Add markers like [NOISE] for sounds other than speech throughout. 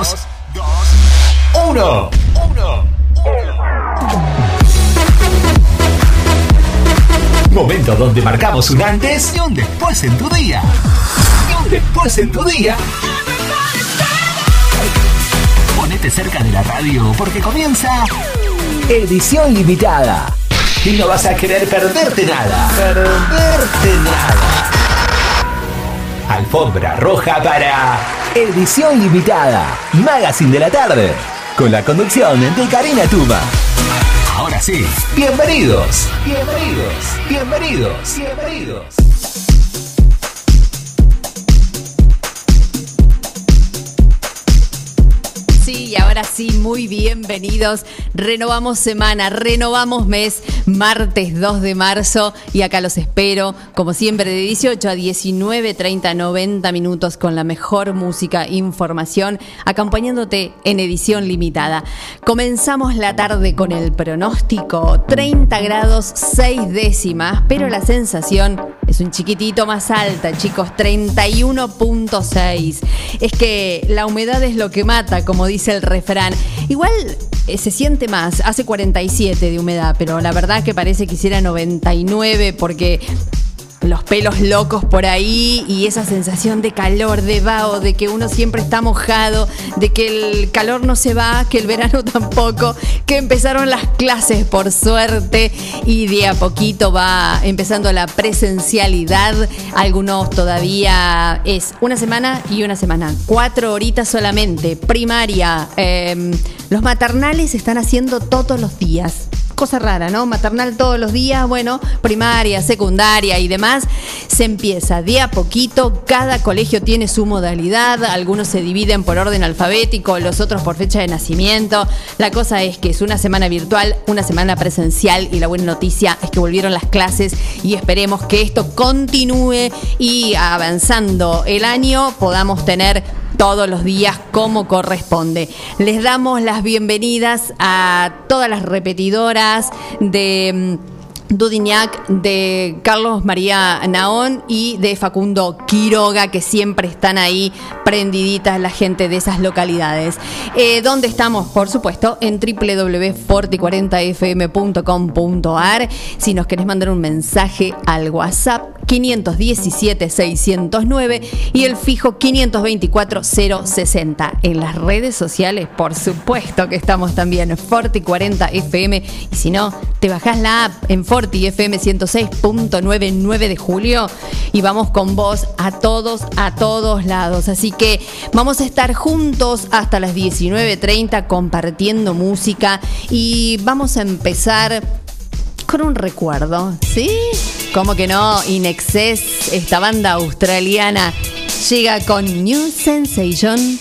dos, uno. Uno. Momento donde marcamos un antes y un después en tu día. Y un después en tu día. Ponete cerca de la radio porque comienza edición limitada. Y no vas a querer perderte nada. Perderte nada. Alfombra roja para edición limitada. Magazine de la tarde. Con la conducción de Karina Tuma. Ahora sí, bienvenidos, bienvenidos, bienvenidos, bienvenidos. Y ahora sí, muy bienvenidos. Renovamos semana, renovamos mes, martes 2 de marzo y acá los espero, como siempre, de 18 a 19, 30, 90 minutos con la mejor música, información, acompañándote en edición limitada. Comenzamos la tarde con el pronóstico, 30 grados 6 décimas, pero la sensación es un chiquitito más alta, chicos, 31.6. Es que la humedad es lo que mata, como dice el refrán. Igual eh, se siente más, hace 47 de humedad, pero la verdad que parece que hiciera 99 porque los pelos locos por ahí y esa sensación de calor, de vaho, de que uno siempre está mojado, de que el calor no se va, que el verano [LAUGHS] tampoco, que empezaron las clases por suerte y de a poquito va empezando la presencialidad. Algunos todavía es una semana y una semana, cuatro horitas solamente, primaria. Em, los maternales están haciendo todos los días cosa rara, ¿no? Maternal todos los días, bueno, primaria, secundaria y demás. Se empieza de a poquito, cada colegio tiene su modalidad, algunos se dividen por orden alfabético, los otros por fecha de nacimiento. La cosa es que es una semana virtual, una semana presencial y la buena noticia es que volvieron las clases y esperemos que esto continúe y avanzando el año podamos tener todos los días como corresponde. Les damos las bienvenidas a todas las repetidoras de Dudignac, de Carlos María Naón y de Facundo Quiroga, que siempre están ahí prendiditas la gente de esas localidades. Eh, ¿Dónde estamos? Por supuesto, en www.forti40fm.com.ar. Si nos querés mandar un mensaje al WhatsApp, 517-609 y el fijo 524-060. En las redes sociales, por supuesto que estamos también, Forti40FM. Y si no, te bajás la app en Forti Forti FM 106.99 de julio y vamos con vos a todos, a todos lados. Así que vamos a estar juntos hasta las 19.30 compartiendo música y vamos a empezar con un recuerdo, ¿sí? Como que no, Inexcess, esta banda australiana, llega con New Sensation.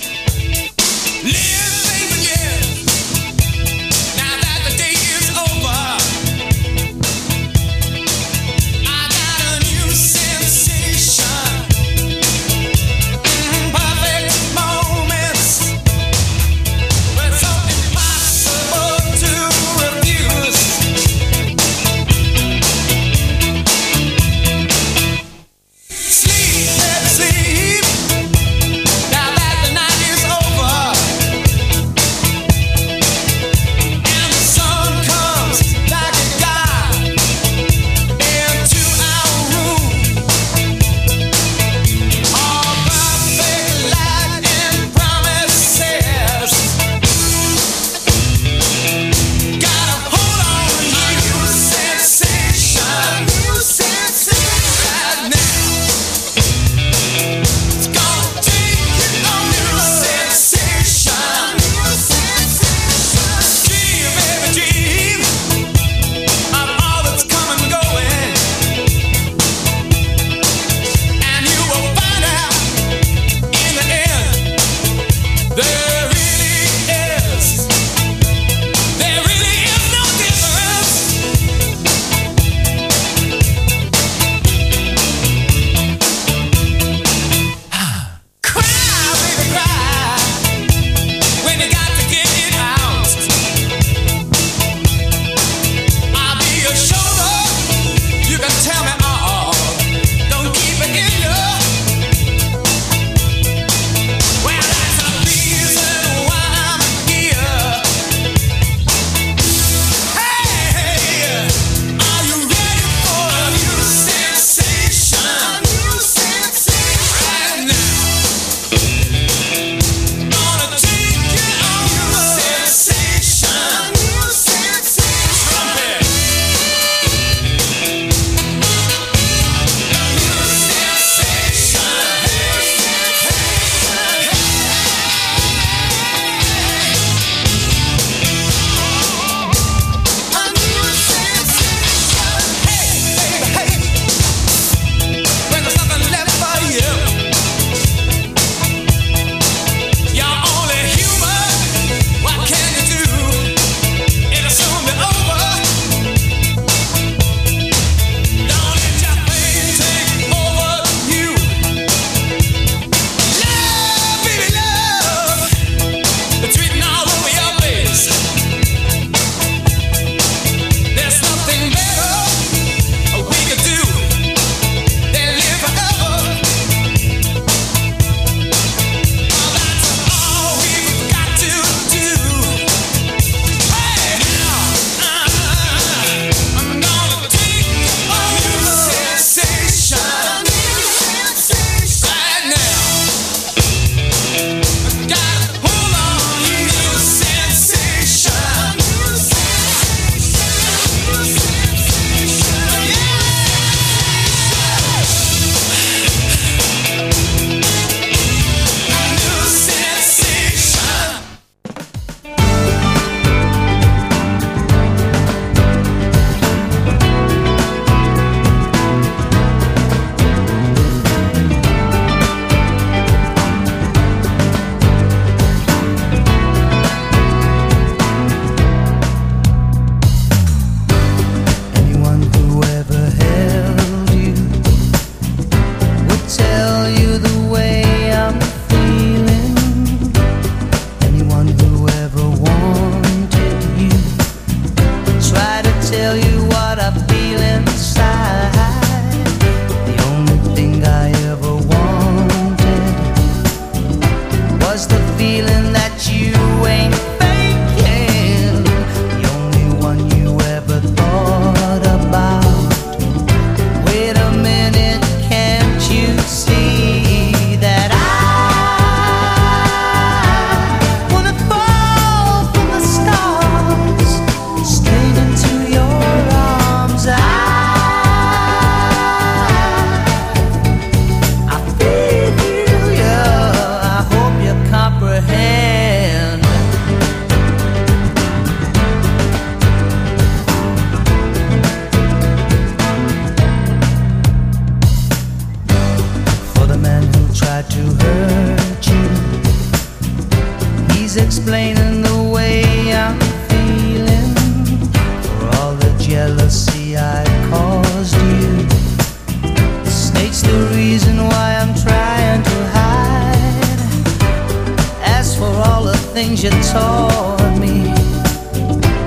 things you taught me.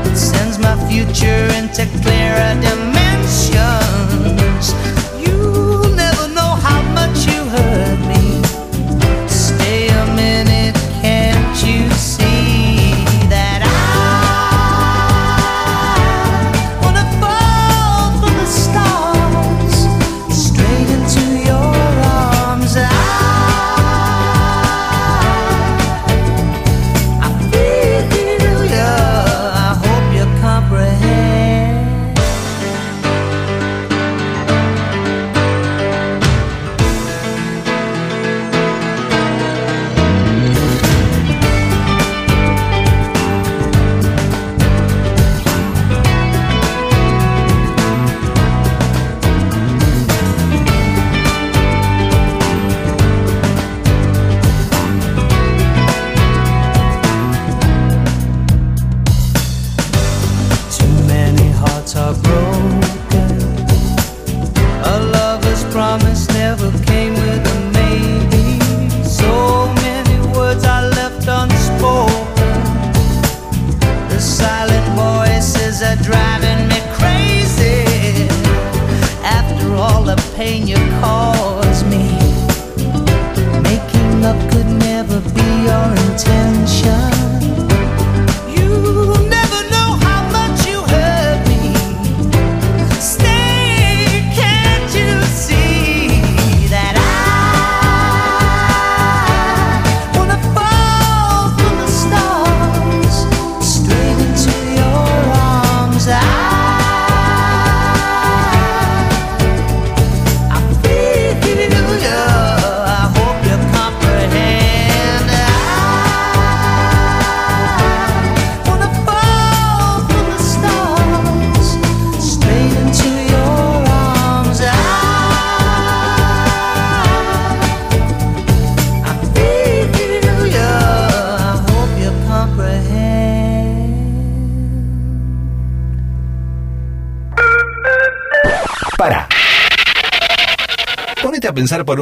It sends my future into clearer dimensions.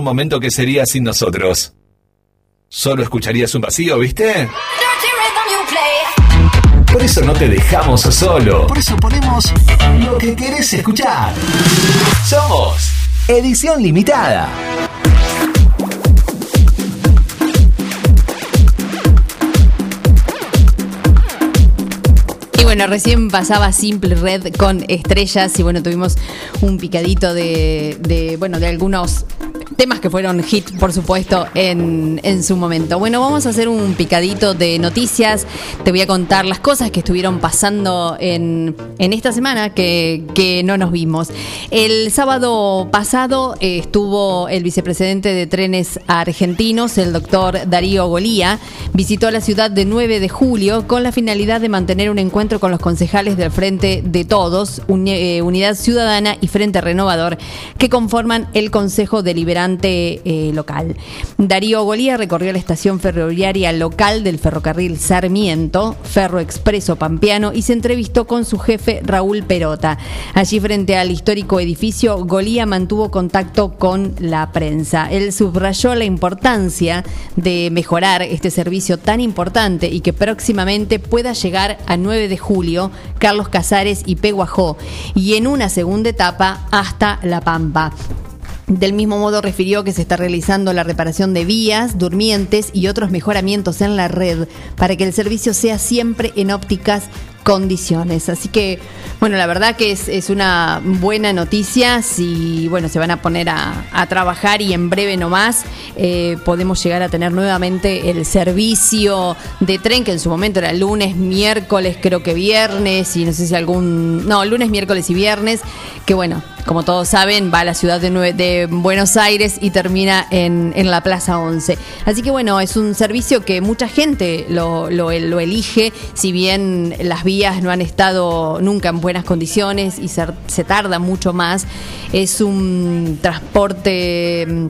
Un momento qué sería sin nosotros. Solo escucharías un vacío, ¿viste? Por eso no te dejamos solo. Por eso ponemos lo que querés escuchar. Somos Edición Limitada. Y bueno, recién pasaba Simple Red con estrellas y bueno, tuvimos un picadito de, de bueno, de algunos temas que fueron hit, por supuesto, en, en su momento. Bueno, vamos a hacer un picadito de noticias. Te voy a contar las cosas que estuvieron pasando en, en esta semana que, que no nos vimos. El sábado pasado eh, estuvo el vicepresidente de trenes argentinos, el doctor Darío Golía, visitó la ciudad de 9 de julio con la finalidad de mantener un encuentro con los concejales del Frente de Todos, eh, Unidad Ciudadana y Frente Renovador, que conforman el Consejo Deliberante eh, local. Darío Golía recorrió la estación ferroviaria local del ferrocarril Sarmiento, Ferro Expreso Pampeano, y se entrevistó con su jefe Raúl Perota. Allí frente al histórico edificio, Golía mantuvo contacto con la prensa. Él subrayó la importancia de mejorar este servicio tan importante y que próximamente pueda llegar a 9 de julio, Carlos Casares y Peguajó, y en una segunda etapa hasta La Pampa. Del mismo modo refirió que se está realizando la reparación de vías, durmientes y otros mejoramientos en la red para que el servicio sea siempre en ópticas condiciones. Así que, bueno, la verdad que es, una buena noticia. Si, bueno, se van a poner a, trabajar y en breve nomás eh, podemos llegar a tener nuevamente el servicio de tren, que en su momento era lunes, miércoles, creo que viernes, y no sé si algún. No, lunes, miércoles y viernes, que bueno, como todos saben, va a la ciudad de, de Buenos Aires y termina en, la Plaza 11. Así que bueno, es un servicio que mucha gente lo, lo, lo elige, si bien las no han estado nunca en buenas condiciones y se, se tarda mucho más, es un transporte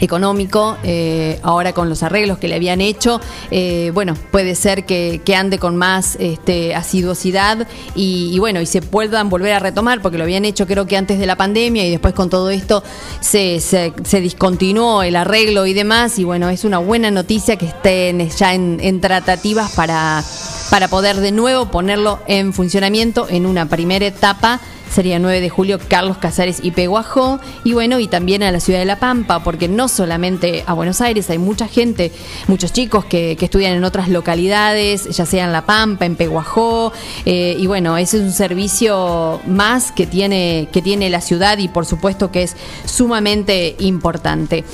económico, eh, ahora con los arreglos que le habían hecho, eh, bueno, puede ser que, ande con más este, asiduosidad y, bueno, y se puedan volver a retomar, porque lo habían hecho creo que antes de la pandemia y después con todo esto se, se, discontinuó el arreglo y demás, y bueno, es una buena noticia que estén ya en, en tratativas para, para poder de nuevo ponerlo en funcionamiento en una primera etapa sería 9 de julio Carlos Casares y Peguajó, y bueno, y también a la ciudad de La Pampa, porque no solamente a Buenos Aires, hay mucha gente, muchos chicos que, estudian en otras localidades, ya sea en La Pampa, en Peguajó, eh, y bueno, ese es un servicio más que tiene, que tiene la ciudad y por supuesto que es sumamente importante.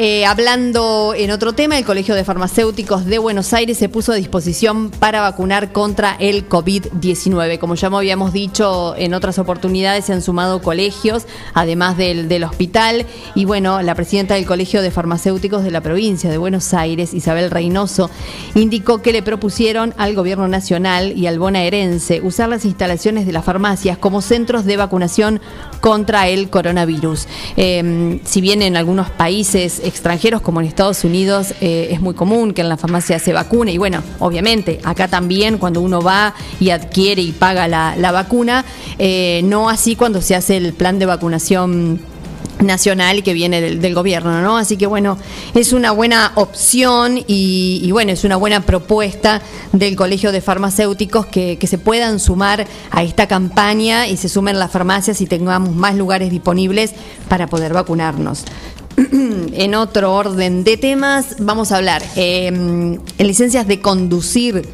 Eh, hablando en otro tema, el Colegio de Farmacéuticos de Buenos Aires se puso a disposición para vacunar contra el COVID-19. Como ya habíamos dicho en otras oportunidades, se han sumado colegios, además del, del hospital. Y bueno, la presidenta del Colegio de Farmacéuticos de la provincia de Buenos Aires, Isabel Reynoso, indicó que le propusieron al Gobierno Nacional y al bonaerense usar las instalaciones de las farmacias como centros de vacunación contra el coronavirus. Eh, si bien en algunos países extranjeros como en Estados Unidos eh, es muy común que en la farmacia se vacune y bueno, obviamente acá también cuando uno va y adquiere y paga la, vacuna, eh, no así cuando se hace el plan de vacunación nacional que viene del, gobierno, ¿no? Así que bueno, es una buena opción y, bueno, es una buena propuesta del Colegio de Farmacéuticos que, se puedan sumar a esta campaña y se sumen las farmacias y tengamos más lugares disponibles para poder vacunarnos. [CLEARS THROAT] en otro orden de temas, vamos a hablar em, en licencias de conducir.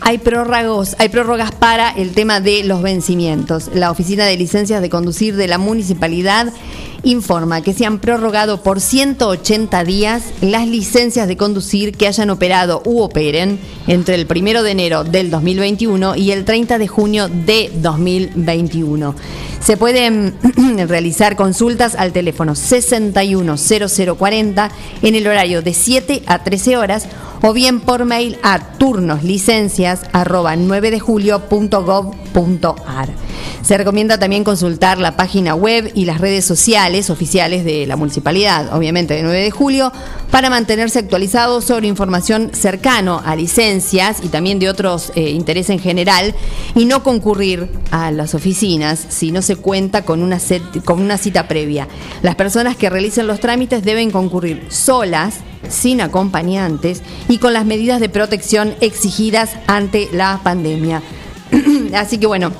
Hay prórrogos, hay prórrogas para el tema de los vencimientos. La Oficina de Licencias de Conducir de la Municipalidad informa que se han prorrogado por 180 días las licencias de conducir que hayan operado u operen entre el 1 de enero del 2021 y el 30 de junio de 2021. Se pueden [CLEARS THROAT] realizar consultas al teléfono 610040 en el horario de 7 a 13 horas o bien por mail a turnoslicencias@9 de julio.gov.ar. Se recomienda también consultar la página web y las redes sociales oficiales de la municipalidad, obviamente de 9 de julio, para mantenerse actualizados sobre información cercano a licencias y también de otros eh, intereses en general y no concurrir a las oficinas si no se cuenta con una, con una cita previa. Las personas que realicen los trámites deben concurrir solas sin acompañantes y con las medidas de protección exigidas ante la pandemia. [CLEARS THROAT] Así que bueno,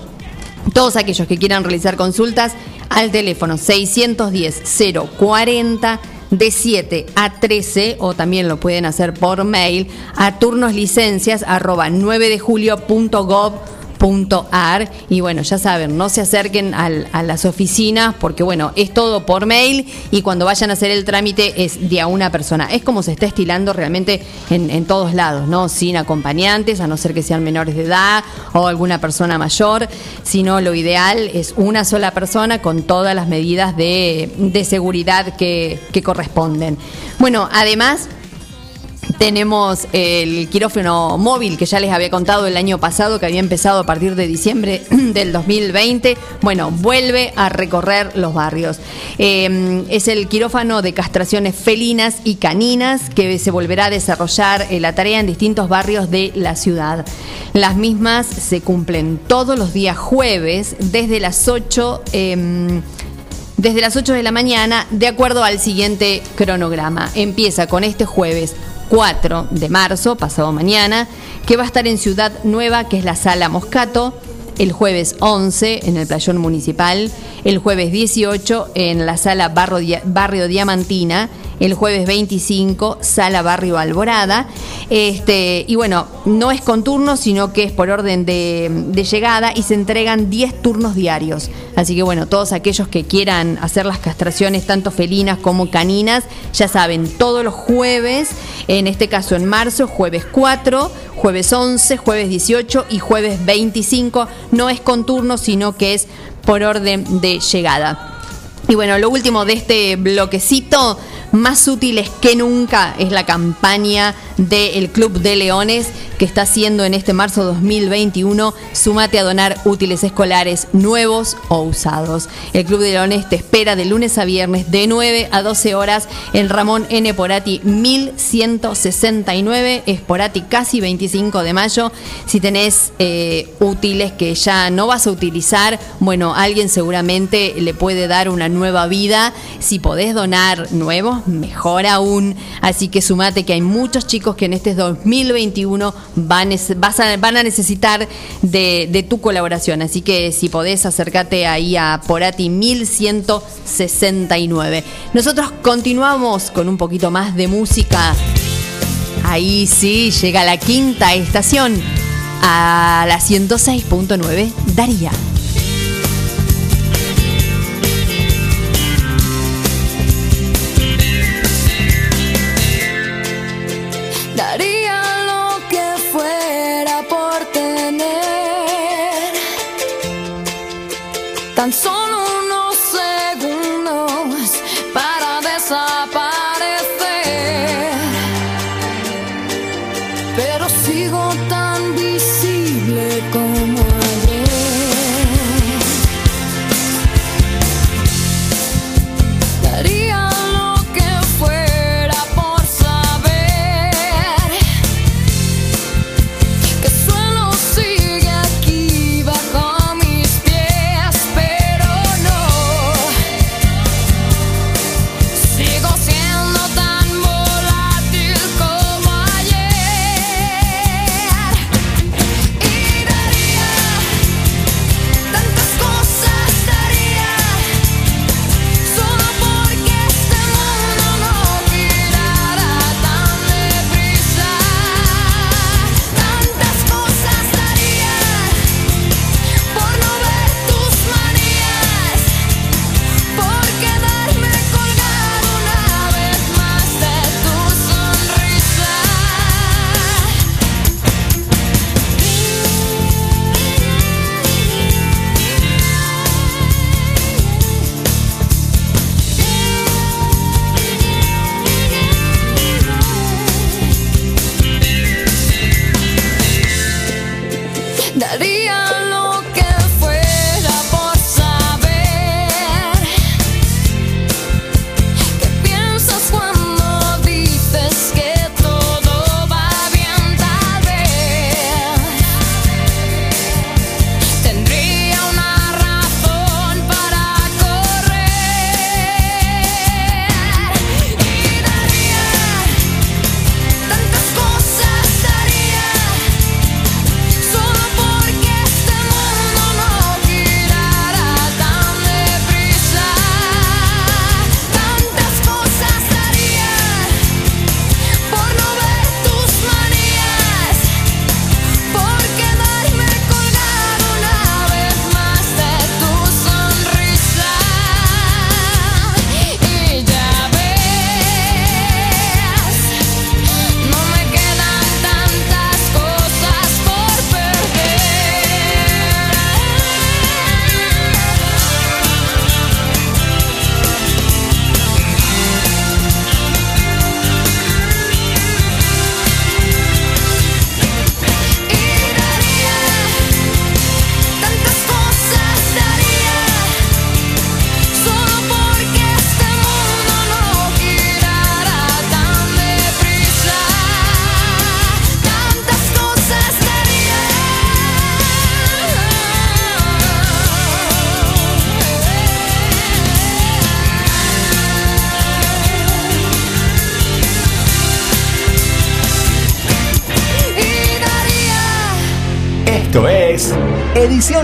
todos aquellos que quieran realizar consultas al teléfono 610 040 de 7 a 13 o también lo pueden hacer por mail a turnoslicencias arroba 9 de y bueno, ya saben, no se acerquen a las oficinas porque bueno, es todo por mail y cuando vayan a hacer el trámite es de a una persona. Es como se está estilando realmente en, en todos lados, ¿no? Sin acompañantes, a no ser que sean menores de edad o alguna persona mayor, sino lo ideal es una sola persona con todas las medidas de, de seguridad que, que corresponden. Bueno, además tenemos el quirófano móvil que ya les había contado el año pasado que había empezado a partir de diciembre [CLEARS THROAT] del 2020. Bueno, vuelve a recorrer los barrios. Eh, es el quirófano de castraciones felinas y caninas que se volverá a desarrollar eh, la tarea en distintos barrios de la ciudad. Las mismas se cumplen todos los días jueves desde las 8 em, desde las 8 de la mañana, de acuerdo al siguiente cronograma. Empieza con este jueves 4 de marzo, pasado mañana, que va a estar en Ciudad Nueva, que es la Sala Moscato, el jueves 11 en el Playón Municipal, el jueves 18 en la Sala Barrio Diamantina, el jueves 25, Sala Barrio Alborada. Este, y bueno, no es con turnos, sino que es por orden de, de, llegada y se entregan 10 turnos diarios. Así que bueno, todos aquellos que quieran hacer las castraciones, tanto felinas como caninas, ya saben, todos los jueves, en este caso en marzo, jueves 4, jueves 11, jueves 18 y jueves 25, no es con turnos, sino que es por orden de llegada. Y bueno, lo último de este bloquecito, más útiles que nunca, es la campaña del Club de Leones que está haciendo en este marzo 2021. Sumate a donar útiles escolares nuevos o usados. El Club de Leones te espera de lunes a viernes de 9 a 12 horas en Ramón N. Porati 1169, Esporati casi 25 de mayo. Si tenés eh, útiles que ya no vas a utilizar, bueno, alguien seguramente le puede dar una nueva vida. Si podés donar nuevos, mejor aún. Así que sumate que hay muchos chicos que en este 2021 van, van a necesitar de, tu colaboración. Así que si podés, acércate ahí a Porati 1169. Nosotros continuamos con un poquito más de música. Ahí sí, llega la quinta estación a la 106.9 Daría.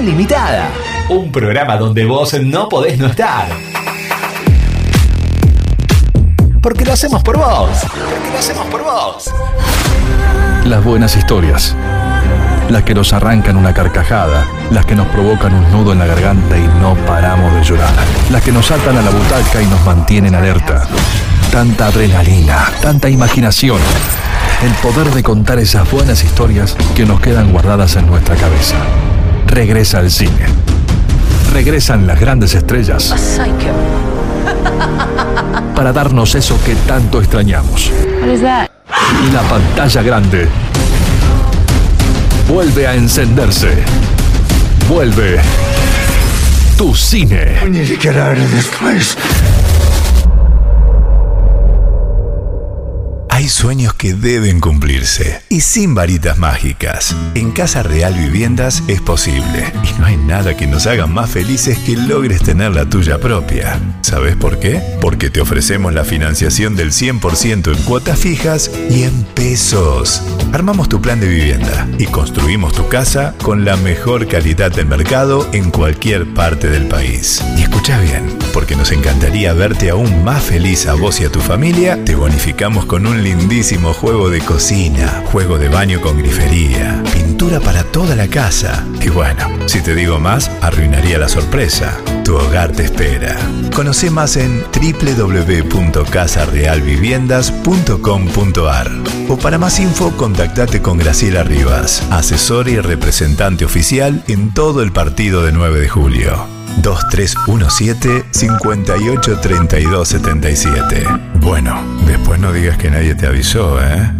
Limitada. Un programa donde vos no podés no estar. Porque lo hacemos por vos. Porque lo hacemos por vos. Las buenas historias. Las que nos arrancan una carcajada. Las que nos provocan un nudo en la garganta y no paramos de llorar. Las que nos atan a la butaca y nos mantienen alerta. Tanta adrenalina, tanta imaginación el poder de contar esas buenas historias que nos quedan guardadas en nuestra cabeza. Regresa al cine. Regresan las grandes estrellas [LAUGHS] para darnos eso que tanto extrañamos. La pantalla grande vuelve a encenderse. Vuelve tu cine. Hay sueños que deben cumplirse y sin varitas mágicas. En Casa Real Viviendas es posible y no hay nada que nos haga más felices que logres tener la tuya propia. ¿Sabes por qué? Porque te ofrecemos la financiación del 100% en cuotas fijas y en pesos. Armamos tu plan de vivienda y construimos tu casa con la mejor calidad del mercado en cualquier parte del país. Y escucha bien, porque nos encantaría verte aún más feliz a vos y a tu familia, te bonificamos con un lindísimo juego de cocina, juego de baño con grifería, pintura para toda la casa. Y bueno, si te digo más, arruinaría la sorpresa. Tu hogar te espera. Conoce más en www.casarealviviendas.com.ar o para más info contactate con Graciela Rivas, asesora y representante oficial en todo el partido de 9 de julio. 2317 583277 Bueno, después no digas que nadie te avisó, ¿eh?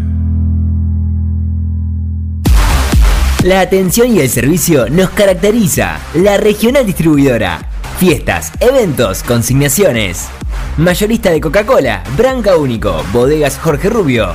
La atención y el servicio nos caracteriza. La regional distribuidora. Fiestas, eventos, consignaciones. Mayorista de Coca-Cola, Branca Único, Bodegas Jorge Rubio,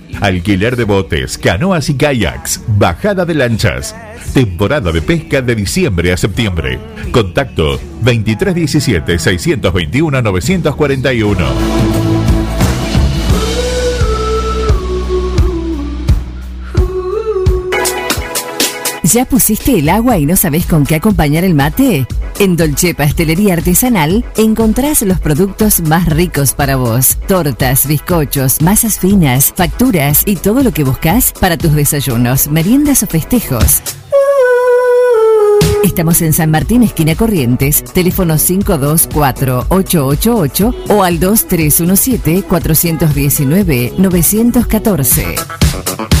Alquiler de botes, canoas y kayaks, bajada de lanchas. Temporada de pesca de diciembre a septiembre. Contacto 2317 621 941. ¿Ya pusiste el agua y no sabes con qué acompañar el mate? En Dolce Pastelería Artesanal encontrás los productos más ricos para vos. Tortas, bizcochos, masas finas, facturas y todo lo que buscas para tus desayunos, meriendas o festejos. Estamos en San Martín, esquina Corrientes, teléfono 524-888 o al 2317-419-914.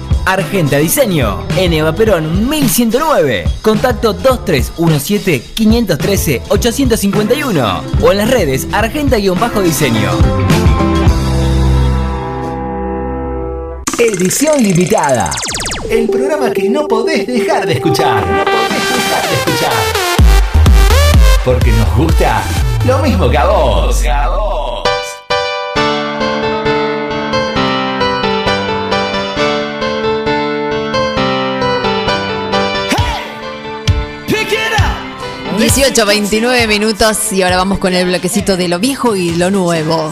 Argenta Diseño, en Eva Perón 1109. Contacto 2317-513-851 o en las redes Argenta-Diseño. Edición limitada. El programa que no podés dejar de escuchar. No podés dejar de escuchar. Porque nos gusta lo mismo que a vos. A vos. 18, 29 minutos y ahora vamos con el bloquecito de lo viejo y lo nuevo.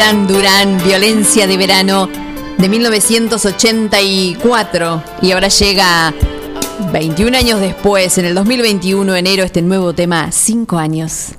Durán Durán, Violencia de Verano de 1984 y ahora llega 21 años después, en el 2021, enero, este nuevo tema, 5 años.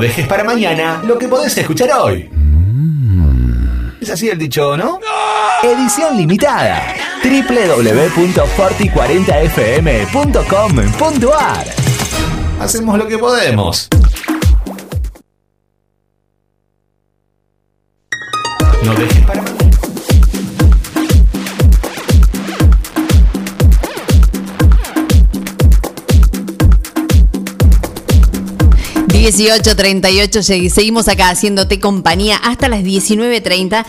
Dejes para mañana lo que podés escuchar hoy. Es así el dicho, ¿no? Edición limitada. www.forti40fm.com.ar Hacemos lo que podemos. No dejes para mañana. 18.38, segui- seguimos acá haciéndote compañía hasta las 19.30,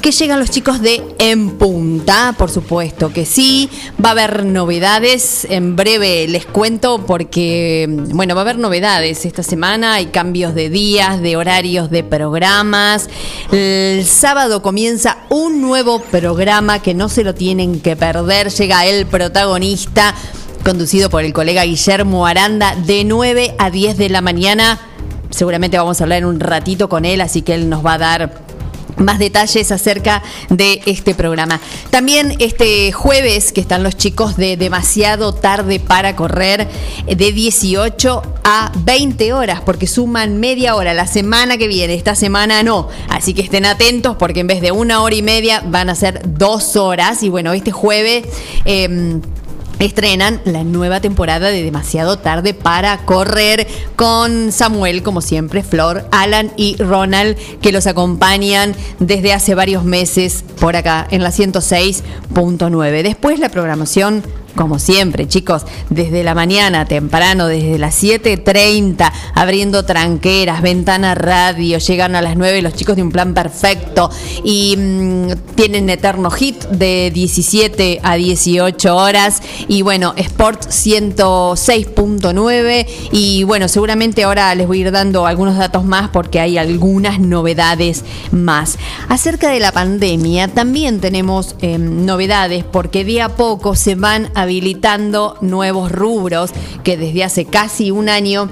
que llegan los chicos de En Punta, por supuesto que sí, va a haber novedades, en breve les cuento porque, bueno, va a haber novedades esta semana, hay cambios de días, de horarios, de programas, el sábado comienza un nuevo programa que no se lo tienen que perder, llega el protagonista conducido por el colega Guillermo Aranda de 9 a 10 de la mañana. Seguramente vamos a hablar en un ratito con él, así que él nos va a dar más detalles acerca de este programa. También este jueves que están los chicos de demasiado tarde para correr de 18 a 20 horas porque suman media hora la semana que viene, esta semana no. Así que estén atentos porque en vez de una hora y media van a ser dos horas y bueno, este jueves... em, Estrenan la nueva temporada de Demasiado Tarde para Correr con Samuel, como siempre, Flor, Alan y Ronald, que los acompañan desde hace varios meses por acá en la 106.9. Después la programación, como siempre, chicos, desde la mañana temprano, desde las 7.30, abriendo tranqueras, ventana radio, llegan a las 9 los chicos de un plan perfecto y mm, tienen eterno hit de 17 a 18 horas y bueno, Sport 106.9 y bueno, seguramente ahora les voy a ir dando algunos datos más porque hay algunas novedades más. Acerca de la pandemia, también tenemos eh, novedades porque día a poco se van habilitando nuevos rubros que desde hace casi un año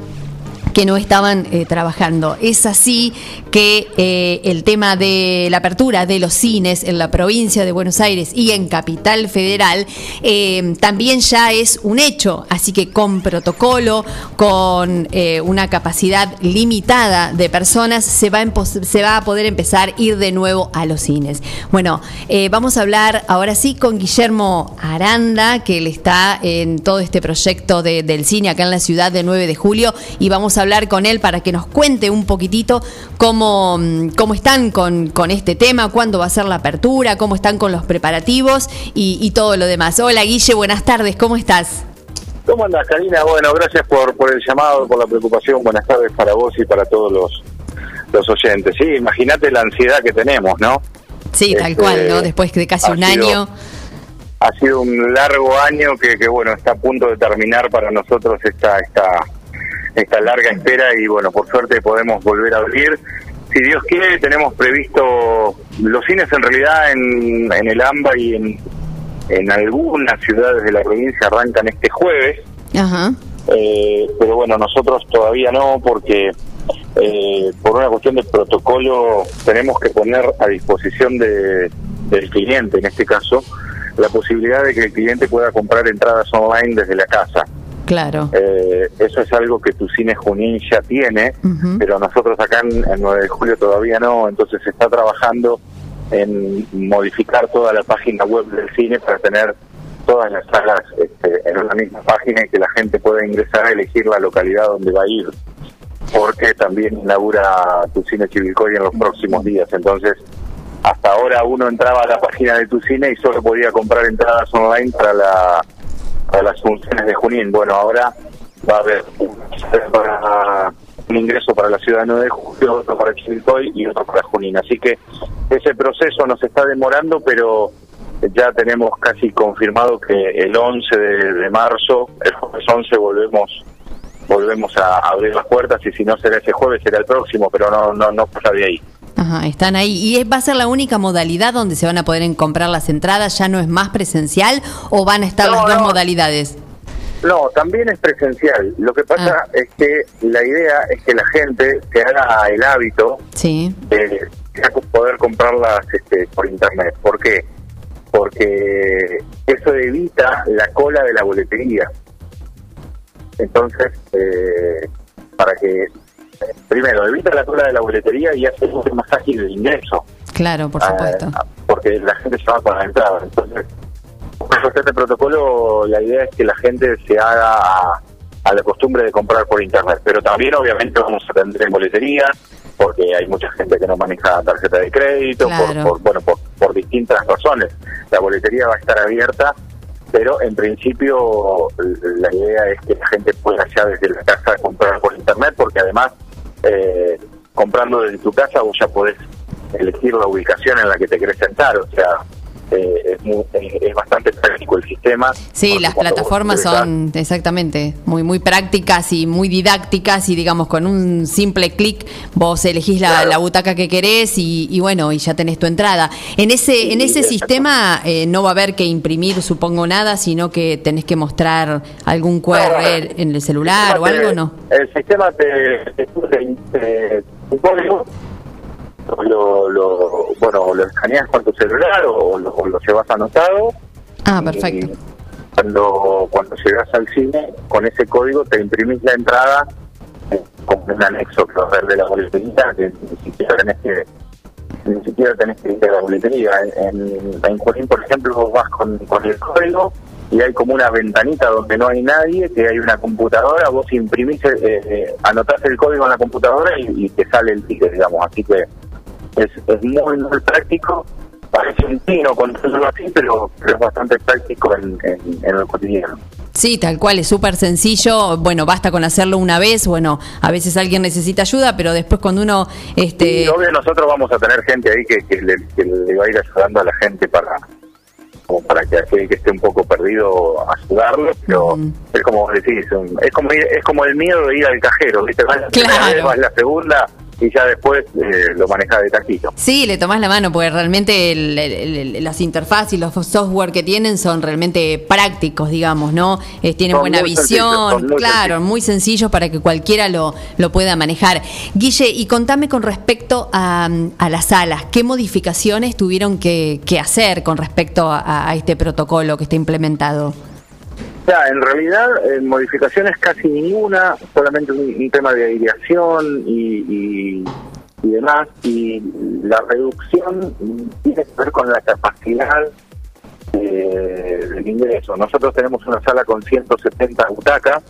que no estaban eh, trabajando. Es así que eh, el tema de la apertura de los cines en la provincia de Buenos Aires y en Capital Federal eh, también ya es un hecho, así que con protocolo, con una capacidad limitada de personas, se va, se va a poder empezar a ir de nuevo a los cines. Bueno, vamos a hablar ahora sí con Guillermo Aranda, que él está en todo este proyecto de- del cine acá en la ciudad de 9 de julio, y vamos a hablar con él para que nos cuente un poquitito cómo, mm, cómo están con, con este tema, cuándo va a ser la apertura, cómo están con los preparativos y, y todo lo demás. Hola Guille, buenas tardes, ¿cómo estás? ¿Cómo andas, Karina? Bueno, gracias por, por el llamado, por la preocupación. Buenas tardes para vos y para todos los, los oyentes. Sí, imagínate la ansiedad que tenemos, ¿no? Sí, tal Este, cual, ¿no? Después de casi un sido- año. Ha sido un largo año que, que, bueno, está a punto de terminar para nosotros esta, esta, esta larga espera y, bueno, por suerte podemos volver a abrir. Si Dios quiere, tenemos previsto los cines en realidad en, en el AMBA y en, en algunas ciudades de la provincia arrancan este jueves. Ajá. Eh, pero bueno, nosotros todavía no, porque eh, por una cuestión de protocolo tenemos que poner a disposición de, del cliente, en este caso, la posibilidad de que el cliente pueda comprar entradas online desde la casa. Claro. Eh, eso es algo que tu cine Junín ya tiene, pero nosotros acá en, en 9 de julio todavía no, entonces se está trabajando en modificar toda la página web del cine para tener todas las salas este, en una misma página y que la gente pueda ingresar a elegir la localidad donde va a ir, porque también inaugura tu cine Chivilcoy en los próximos días, entonces hasta ahora uno entraba a la página de tu cine y solo podía comprar entradas online para la para las funciones de Junín. Bueno, ahora va a haber un, para- un ingreso para la ciudad de 9 de julio, otro para Chivilcoy y otro para Junín. Así que ese proceso nos está demorando, pero ya tenemos casi confirmado que el 11 de, de marzo, el jueves 11, volvemos volvemos a abrir las puertas y si no será ese jueves será el próximo, pero no no no pasa de ahí. Ajá, están ahí. ¿Y es- va a ser la única modalidad donde se van a poder comprar las entradas? ¿Ya no es más presencial o van a estar No, las dos no. modalidades? No, también es presencial. Lo que pasa es que la idea es que la gente se haga el hábito Sí. de poder comprarlas este, por internet. ¿Por qué? Porque eso evita la cola de la boletería. Entonces, eh, para que primero, evita la cola de la boletería y hace mucho más ágil el ingreso. Claro, por Ah, supuesto. porque la gente se va con la entrada. Entonces, con este protocolo, la idea es que la gente se haga a, a la costumbre de comprar por internet. Pero también, obviamente, vamos a atender en boletería, porque hay mucha gente que no maneja tarjeta de crédito, por- Claro. por, bueno, por, por distintas razones. La boletería va a estar abierta, pero en principio la idea es que la gente pueda ya desde la casa comprar por internet, porque además, eh, comprando desde tu casa, vos ya podés elegir la ubicación en la que te querés sentar, o sea, eh, es, mu- eh, es bastante práctico el sistema. Sí, las plataformas son exactamente muy muy prácticas y muy didácticas y digamos con un simple clic vos elegís la, Claro. la butaca que querés y, y bueno y ya tenés tu entrada. En ese en ese sistema eh, no va a haber que imprimir supongo nada, sino que tenés que mostrar algún QR en el celular o El algo, te- ¿no? El sistema te, te, te- te- un código, lo, lo, bueno, lo escaneas con tu celular o lo, o lo llevas anotado. Ah, y perfecto. Cuando, cuando llegas al cine, con ese código te imprimís la entrada eh, como un anexo que va de la boletería, que ni siquiera tenés que ni siquiera tenés que ir a la boletería. En, en, en Junín, por ejemplo, vos vas con, con el código y hay como una ventanita donde no hay nadie, que hay una computadora, vos imprimís, eh, eh, anotás el código en la computadora y, y te sale el ticket, digamos. Así que es, es muy, muy práctico. Parece un contarlo así, pero, pero es bastante práctico en, en, en el cotidiano. Sí, tal cual, es súper sencillo. Bueno, basta con hacerlo una vez. Bueno, a veces alguien necesita ayuda, pero después cuando uno este Y obvio nosotros vamos a tener gente ahí que, que le, que le va a ir ayudando a la gente para como para que aquel que esté un poco perdido ayudarlo, pero es como decís, es como ir- es como el miedo de ir al cajero, ¿viste? Vas la primera Claro. vez, vas la segunda y ya después eh, lo manejas de taquito. Sí, le tomás la mano porque realmente el- el- el- las interfaces y los software que tienen son realmente prácticos, digamos, ¿no? Eh, tienen Son buena visión, muy claro, muy sencillos para que cualquiera lo, lo pueda manejar. Guille, y contame con respecto a, a las salas, ¿qué modificaciones tuvieron que, que hacer con respecto a, a este protocolo que está implementado? Ya, en realidad, eh, modificaciones casi ninguna, solamente un, un tema de aireación y, y, y demás. Y la reducción tiene que ver con la capacidad eh, del ingreso. Nosotros tenemos una sala con 170 butacas,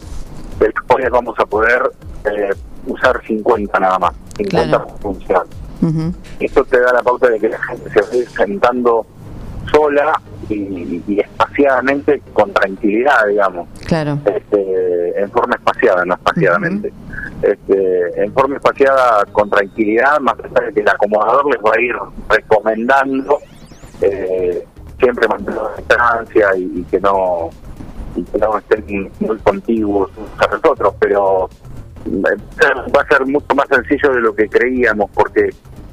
de las cuales vamos a poder eh, usar 50 nada más, 50 Claro. por función. Ujú. Esto te da la pauta de que la gente se va a ir sentando sola y, y espaciadamente con tranquilidad, digamos, Claro. este, en forma espaciada, no espaciadamente. este, en forma espaciada con tranquilidad, más allá de que el acomodador les va a ir recomendando eh, siempre mantener la distancia y, y que no y que no estén muy contiguos unos a los otros, pero eh, va a ser mucho más sencillo de lo que creíamos, porque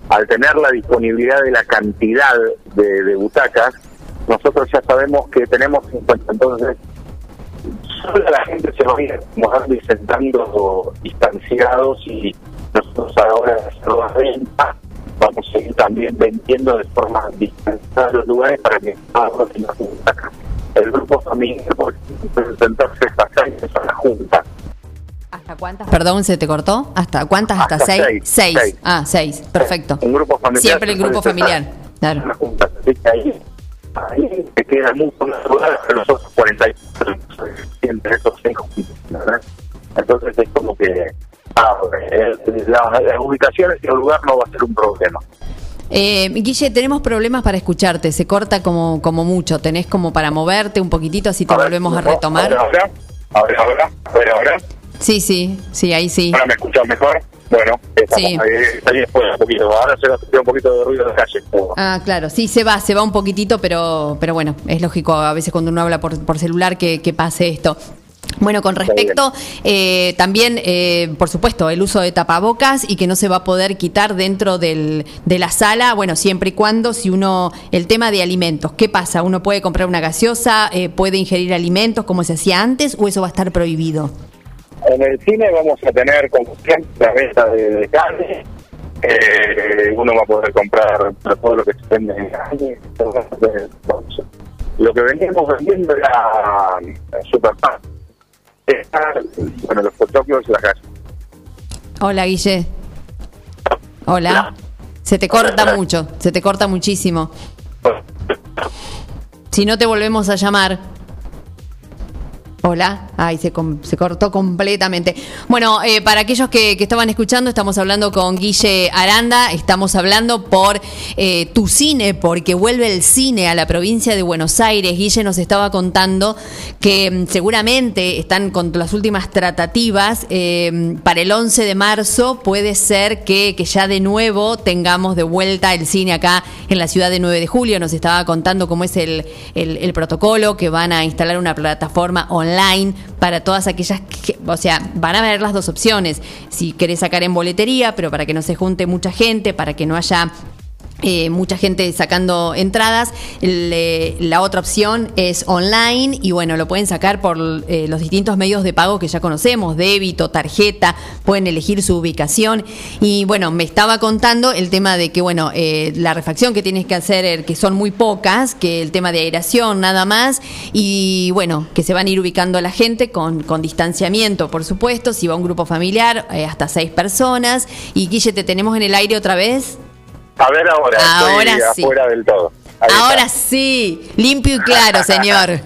al tener la disponibilidad de la cantidad de, de butacas, nosotros ya sabemos que tenemos 50, entonces sola la gente se va a ir acomodando y sentando distanciados y nosotros ahora hacer las ventas vamos a ir también vendiendo de forma distanciada los lugares para que cada uno tenga su butaca. El grupo familiar, por sentarse hasta seis a la junta. ¿Hasta cuántas? Perdón, ¿se te cortó? ¿Hasta cuántas? ¿Hasta, Hasta seis? seis, Seis. seis. Ah, seis. Perfecto. Un grupo familiar. Siempre el grupo familiar. Claro. en la junta. Así que ahí, ahí te queda mucho más lugar que los otros 44 siempre esos seis juntos, ¿verdad? Entonces es como que ah, el- la, las ubicaciones y el lugar no va a ser un problema. Eh, Guille, tenemos problemas para escucharte. Se corta como, como mucho. ¿Tenés como para moverte un poquitito así te ver, volvemos a ¿no? retomar? Ahora, ahora, ahora, ahora, Sí, sí, sí, ahí sí. ahora me escuchas mejor. Bueno, estamos Sí. ahí, ahí después un poquito. Ahora se va un poquito de ruido de calle. todo. Ah, claro, sí, se va, se va un poquitito, pero, pero bueno, es lógico a veces cuando uno habla por, por celular que, que pase esto. Bueno, con respecto eh, también, eh, por supuesto, el uso de tapabocas y que no se va a poder quitar dentro del, de la sala, bueno, siempre y cuando si uno, el tema de alimentos, ¿qué pasa? ¿Uno puede comprar una gaseosa, eh, puede ingerir alimentos como se hacía antes o eso va a estar prohibido? En el cine vamos a tener, como siempre, la venta de, de carne. Eh, uno va a poder comprar todo lo que se vende en calle. Lo que veníamos vendiendo era Superman. Bueno, los pochoclos y las gallas. Hola, Guille. Hola. Se te corta mucho, se te corta muchísimo. Si no te volvemos a llamar. Hola, ay, se, se cortó completamente. Bueno, eh, para aquellos que, estaban escuchando, estamos hablando con Guille Aranda, estamos hablando por eh, tu cine, porque vuelve el cine a la provincia de Buenos Aires. Guille nos estaba contando que mm, seguramente están con las últimas tratativas. eh, para el 11 de marzo puede ser que, que ya de nuevo tengamos de vuelta el cine acá en la ciudad de 9 de julio. Nos estaba contando cómo es el- el protocolo, que van a instalar una plataforma online para todas aquellas que, o sea, van a ver las dos opciones. Si querés sacar en boletería, pero para que no se junte mucha gente, para que no haya eh, mucha gente sacando entradas. La otra opción es online y bueno, lo pueden sacar por eh, los distintos medios de pago que ya conocemos, débito, tarjeta, pueden elegir su ubicación. Y bueno, me estaba contando el tema de que bueno, eh, la refacción que tienes que hacer, eh, que son muy pocas, que el tema de aeración nada más y bueno, que se van a ir ubicando la gente con, con distanciamiento, por supuesto, si va un grupo familiar, eh, hasta seis personas. Y Guille, te tenemos en el aire otra vez. A ver ahora, Ahora estoy sí. afuera del todo. Ahí Ahora sí, limpio y claro, señor. [LAUGHS]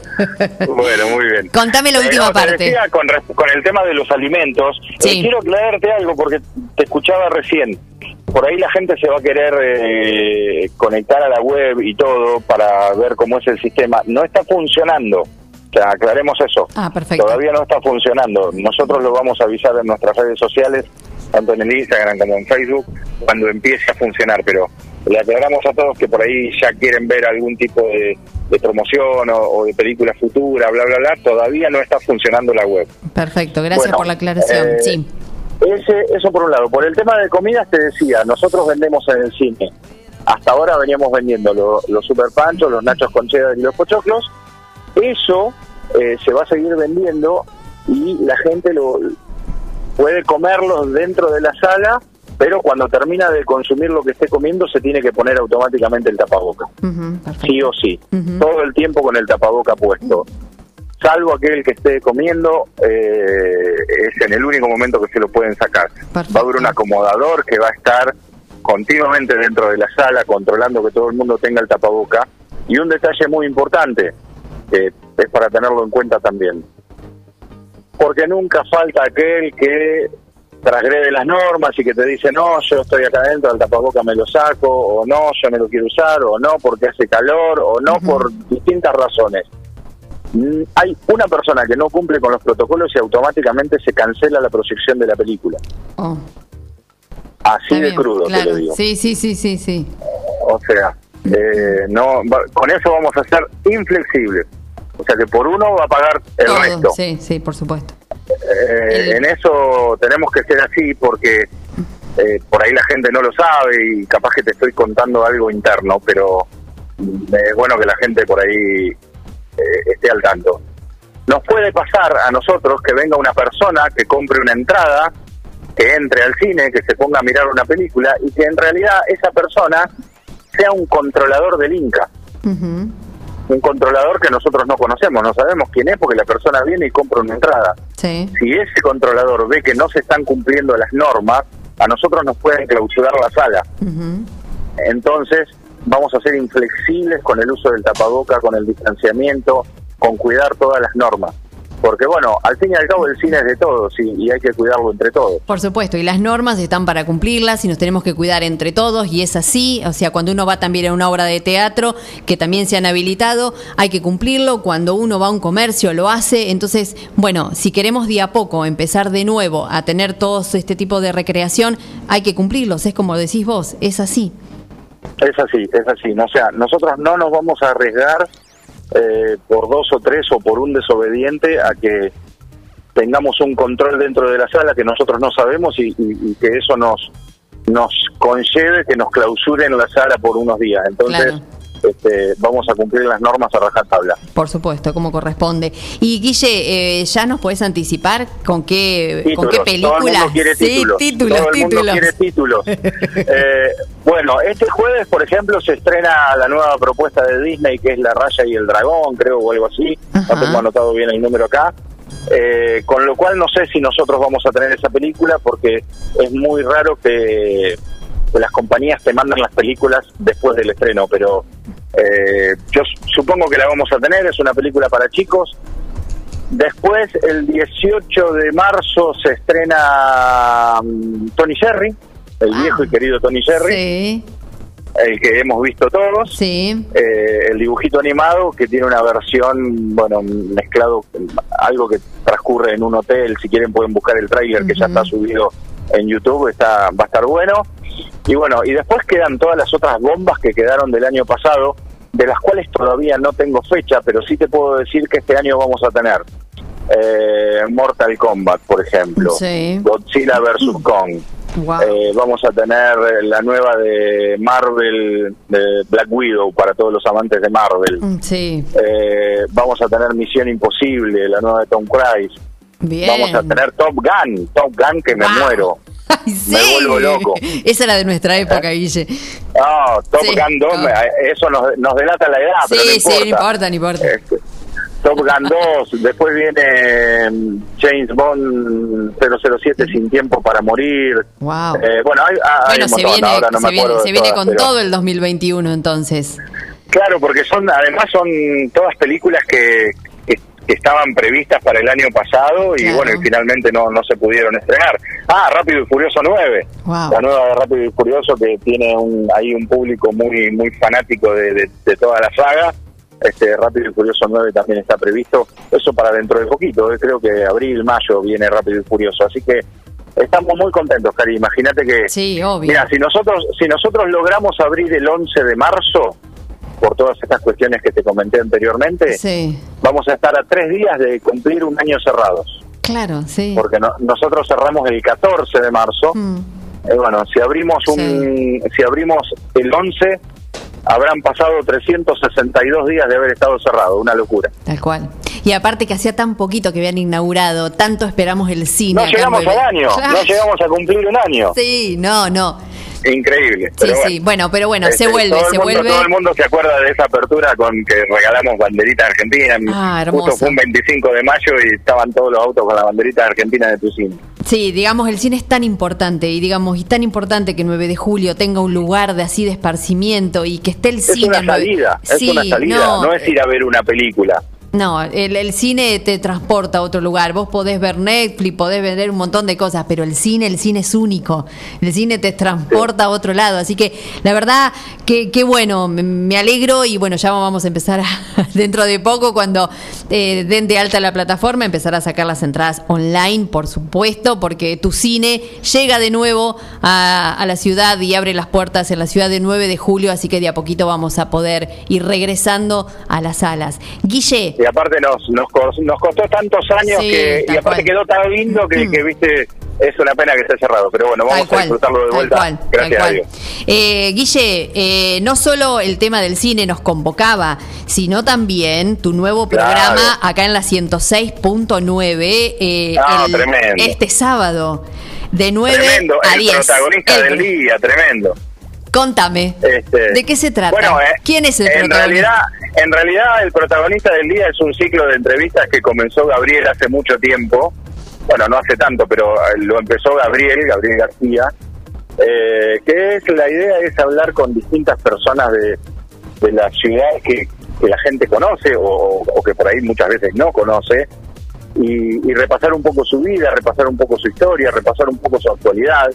Bueno, muy bien. Contame la última no, parte. decía con, el tema de los alimentos, eh, quiero aclararte algo porque te escuchaba recién. Por ahí la gente se va a querer eh, conectar a la web y todo para ver cómo es el sistema. No está funcionando. O sea, aclaremos eso. Ah, perfecto. Todavía no está funcionando. Nosotros lo vamos a avisar en nuestras redes sociales, tanto en el Instagram como en Facebook, cuando empiece a funcionar. Pero le aclaramos a todos que por ahí ya quieren ver algún tipo de, de promoción o, o de película futura, bla, bla, bla. Todavía no está funcionando la web. Perfecto, gracias Bueno, por la aclaración. eh, sí. Ese, eso por un lado. Por el tema de comidas te decía, nosotros vendemos en el cine. Hasta ahora veníamos vendiendo lo- los super panchos, los nachos con cheddar y los pochoclos. Eso eh, se va a seguir vendiendo y la gente lo puede comerlos dentro de la sala, pero cuando termina de consumir lo que esté comiendo se tiene que poner automáticamente el tapaboca, sí o sí, todo el tiempo con el tapaboca puesto. Salvo aquel que esté comiendo, eh, es en el único momento que se lo pueden sacar. Perfecto. Va a haber un acomodador que va a estar continuamente dentro de la sala controlando que todo el mundo tenga el tapaboca. Y un detalle muy importante, que es para tenerlo en cuenta también. Porque nunca falta aquel que transgrede las normas y que te dice, no, yo estoy acá adentro, el tapaboca me lo saco, o no, yo no lo quiero usar, o no, porque hace calor, o no, por distintas razones. Mm, Hay una persona que no cumple con los protocolos y automáticamente se cancela la proyección de la película. Oh, Así está de bien, crudo te lo digo. Sí, sí, sí, sí, sí. O sea, eh, no con eso vamos a ser inflexibles. O sea que por uno va a pagar el Todo, resto. sí, sí, por supuesto. Eh, El- En eso tenemos que ser así porque eh, por ahí la gente no lo sabe y capaz que te estoy contando algo interno, pero es bueno que la gente por ahí eh, esté al tanto. Nos puede pasar a nosotros que venga una persona que compre una entrada, que entre al cine, que se ponga a mirar una película y que en realidad esa persona sea un controlador del Inca Ujú, un controlador que nosotros no conocemos, no sabemos quién es porque la persona viene y compra una entrada. Sí. Si ese controlador ve que no se están cumpliendo las normas, a nosotros nos pueden clausurar la sala. Entonces, vamos a ser inflexibles con el uso del tapaboca, con el distanciamiento, con cuidar todas las normas. Porque bueno, al fin y al cabo el cine es de todos y, y hay que cuidarlo entre todos. Por supuesto, y las normas están para cumplirlas y nos tenemos que cuidar entre todos y es así, o sea, cuando uno va también a una obra de teatro que también se han habilitado, hay que cumplirlo, cuando uno va a un comercio lo hace, entonces, bueno, si queremos de a poco empezar de nuevo a tener todos este tipo de recreación, hay que cumplirlos, es como decís vos, es así. Es así, es así. O sea, nosotros no nos vamos a arriesgar eh, por dos o tres o por un desobediente a que tengamos un control dentro de la sala que nosotros no sabemos y, y- y que eso nos nos conlleve que nos clausuren la sala por unos días. Entonces. Este, vamos a cumplir las normas a rajatabla. Por supuesto, como corresponde. Y Guille, eh, ¿ya nos puedes anticipar con qué, con qué Títulos. película? Todo el mundo quiere sí, títulos. títulos, Todo el mundo títulos. quiere títulos. [LAUGHS] Eh, bueno, este jueves, por ejemplo, se estrena la nueva propuesta de Disney, que es La Raya y el Dragón, creo, o algo así. Ajá. No tengo anotado bien el número acá. Eh, con lo cual no sé si nosotros vamos a tener esa película porque es muy raro que, que las compañías te mandan las películas después del estreno, pero eh, yo supongo que la vamos a tener, es una película para chicos. Después, el 18 de marzo, se estrena mm, Tony Jerry, el viejo y querido Tony Jerry, Sí, el que hemos visto todos. sí. Eh, el dibujito animado que tiene una versión, bueno, mezclado, algo que transcurre en un hotel. Si quieren pueden buscar el tráiler que ya está subido en YouTube, está va a estar bueno. Y bueno, y después quedan todas las otras bombas que quedaron del año pasado, de las cuales todavía no tengo fecha, pero sí te puedo decir que este año vamos a tener eh, Mortal Kombat, por ejemplo, Sí. Godzilla vs. Kong. Wow. Eh, vamos a tener la nueva de Marvel, de Black Widow, para todos los amantes de Marvel. Mm, Sí, Eh, vamos a tener Misión Imposible, la nueva de Tom Cruise. bien. Vamos a tener Top Gun, Top Gun que me Wow. muero. [LAUGHS] Sí. me vuelvo loco. Esa era de nuestra época, Guille. No, Top Sí, Gun 2, no. eso nos, nos delata la edad, pero no Sí, importa. sí, no importa, no importa. Este, Top Gun 2, [LAUGHS] después viene mm, James Bond 007 sin tiempo para morir. Wow. Eh, bueno, hay, hay Bueno, un se viene, ahora no se me viene, se viene todas, con pero- todo el 2021 entonces. Claro, porque son, además son todas películas que, que, estaban previstas para el año pasado y Claro. bueno, y finalmente no, no se pudieron estrenar. Ah, Rápido y Furioso 9. Wow. La nueva de Rápido y Furioso que tiene un, ahí un público muy muy fanático de, de- de toda la saga. Este Rápido y Furioso 9 también está previsto. Eso para dentro de poquito, eh, creo que abril, mayo viene Rápido y Furioso. Así que estamos muy contentos, Cari. Imagínate que Sí, obvio. Mira, si nosotros, si nosotros logramos abrir el 11 de marzo, por todas estas cuestiones que te comenté anteriormente, Sí, vamos a estar a tres días de cumplir un año cerrados. claro, sí. Porque no- nosotros cerramos el 14 de marzo. Mm, Eh, bueno, si abrimos un, si abrimos el 11, habrán pasado 362 días de haber estado cerrado. Una locura. tal cual. Y aparte que hacía tan poquito que habían inaugurado, tanto esperamos el cine. No llegamos al año, no [LAUGHS] llegamos a cumplir un año. Sí, no, no. Increíble. Sí, pero sí. Bueno, pero bueno, se Este, vuelve, todo el se mundo- vuelve. Todo el mundo se acuerda de esa apertura con que regalamos banderita argentina. Ah, hermoso. Justo fue un 25 de mayo y estaban todos los autos con la banderita argentina de tu cine. Sí, digamos, el cine es tan importante y digamos, y tan importante que 9 de julio tenga un lugar de así de esparcimiento y que esté el Es cine. una salida, es Sí, una salida, no, no, es ir a ver una película. No, el, cine te transporta a otro lugar. Vos podés ver Netflix, podés vender un montón de cosas, pero el cine, el cine es único. El cine te transporta a otro lado. Así que la verdad, que, qué bueno, me, alegro y bueno, ya vamos a empezar [LAUGHS] dentro de poco cuando eh, den de alta la plataforma, empezar a sacar las entradas online, por supuesto, porque tu cine llega de nuevo a, a la ciudad y abre las puertas en la ciudad de 9 de julio, así que de a poquito vamos a poder ir regresando a las salas. Guille, Y aparte nos nos, nos costó tantos años Sí, que y aparte cual. quedó tan lindo que, que, viste, es una pena que esté cerrado. Pero bueno, vamos Tal a disfrutarlo de vuelta. cual, Gracias a. Dios. Eh, Guille, eh, no solo el tema del cine nos convocaba, sino también tu nuevo Claro. programa acá en la 106.9 eh, Ah, el- este sábado de 9 Tremendo, a el 10. protagonista El- del día, tremendo. Contame, Este, ¿de qué se trata? Bueno, eh, ¿Quién es el en protagonista? realidad, en realidad el protagonista del día es un ciclo de entrevistas que comenzó Gabriel hace mucho tiempo. Bueno, no hace tanto, pero eh, lo empezó Gabriel, Gabriel García. eh, que es la idea es hablar con distintas personas de, de la ciudad que, que la gente conoce o, o que por ahí muchas veces no conoce y, y repasar un poco su vida, repasar un poco su historia, repasar un poco su actualidad.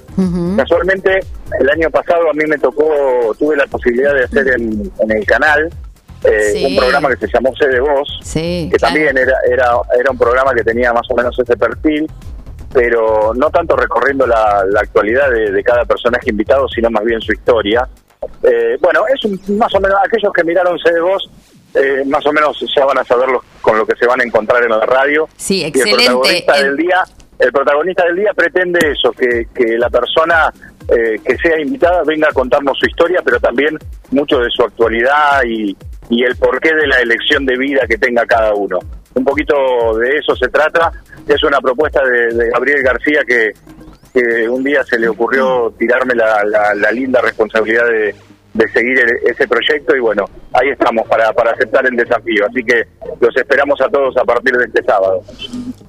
Casualmente, el año pasado a mí me tocó, tuve la posibilidad de hacer en, en el canal eh, Sí. un programa que se llamó C de Voz, Sí, que claro. también era, era, era un programa que tenía más o menos ese perfil, pero no tanto recorriendo la, la actualidad de, de cada personaje invitado, sino más bien su historia. Eh, bueno, es un- más o menos, aquellos que miraron C de Voz, eh, más o menos ya van a saber lo- con lo que se van a encontrar en la radio. Sí, Y el excelente. protagonista El- del día, el protagonista del día pretende eso, que, que la persona eh, que sea invitada venga a contarnos su historia, pero también mucho de su actualidad y, y el porqué de la elección de vida que tenga cada uno. Un poquito de eso se trata. Es una propuesta de, de Gabriel García que, que un día se le ocurrió tirarme la, la- la linda responsabilidad de, de seguir el- ese proyecto y bueno, ahí estamos para, para aceptar el desafío. Así que los esperamos a todos a partir de este sábado.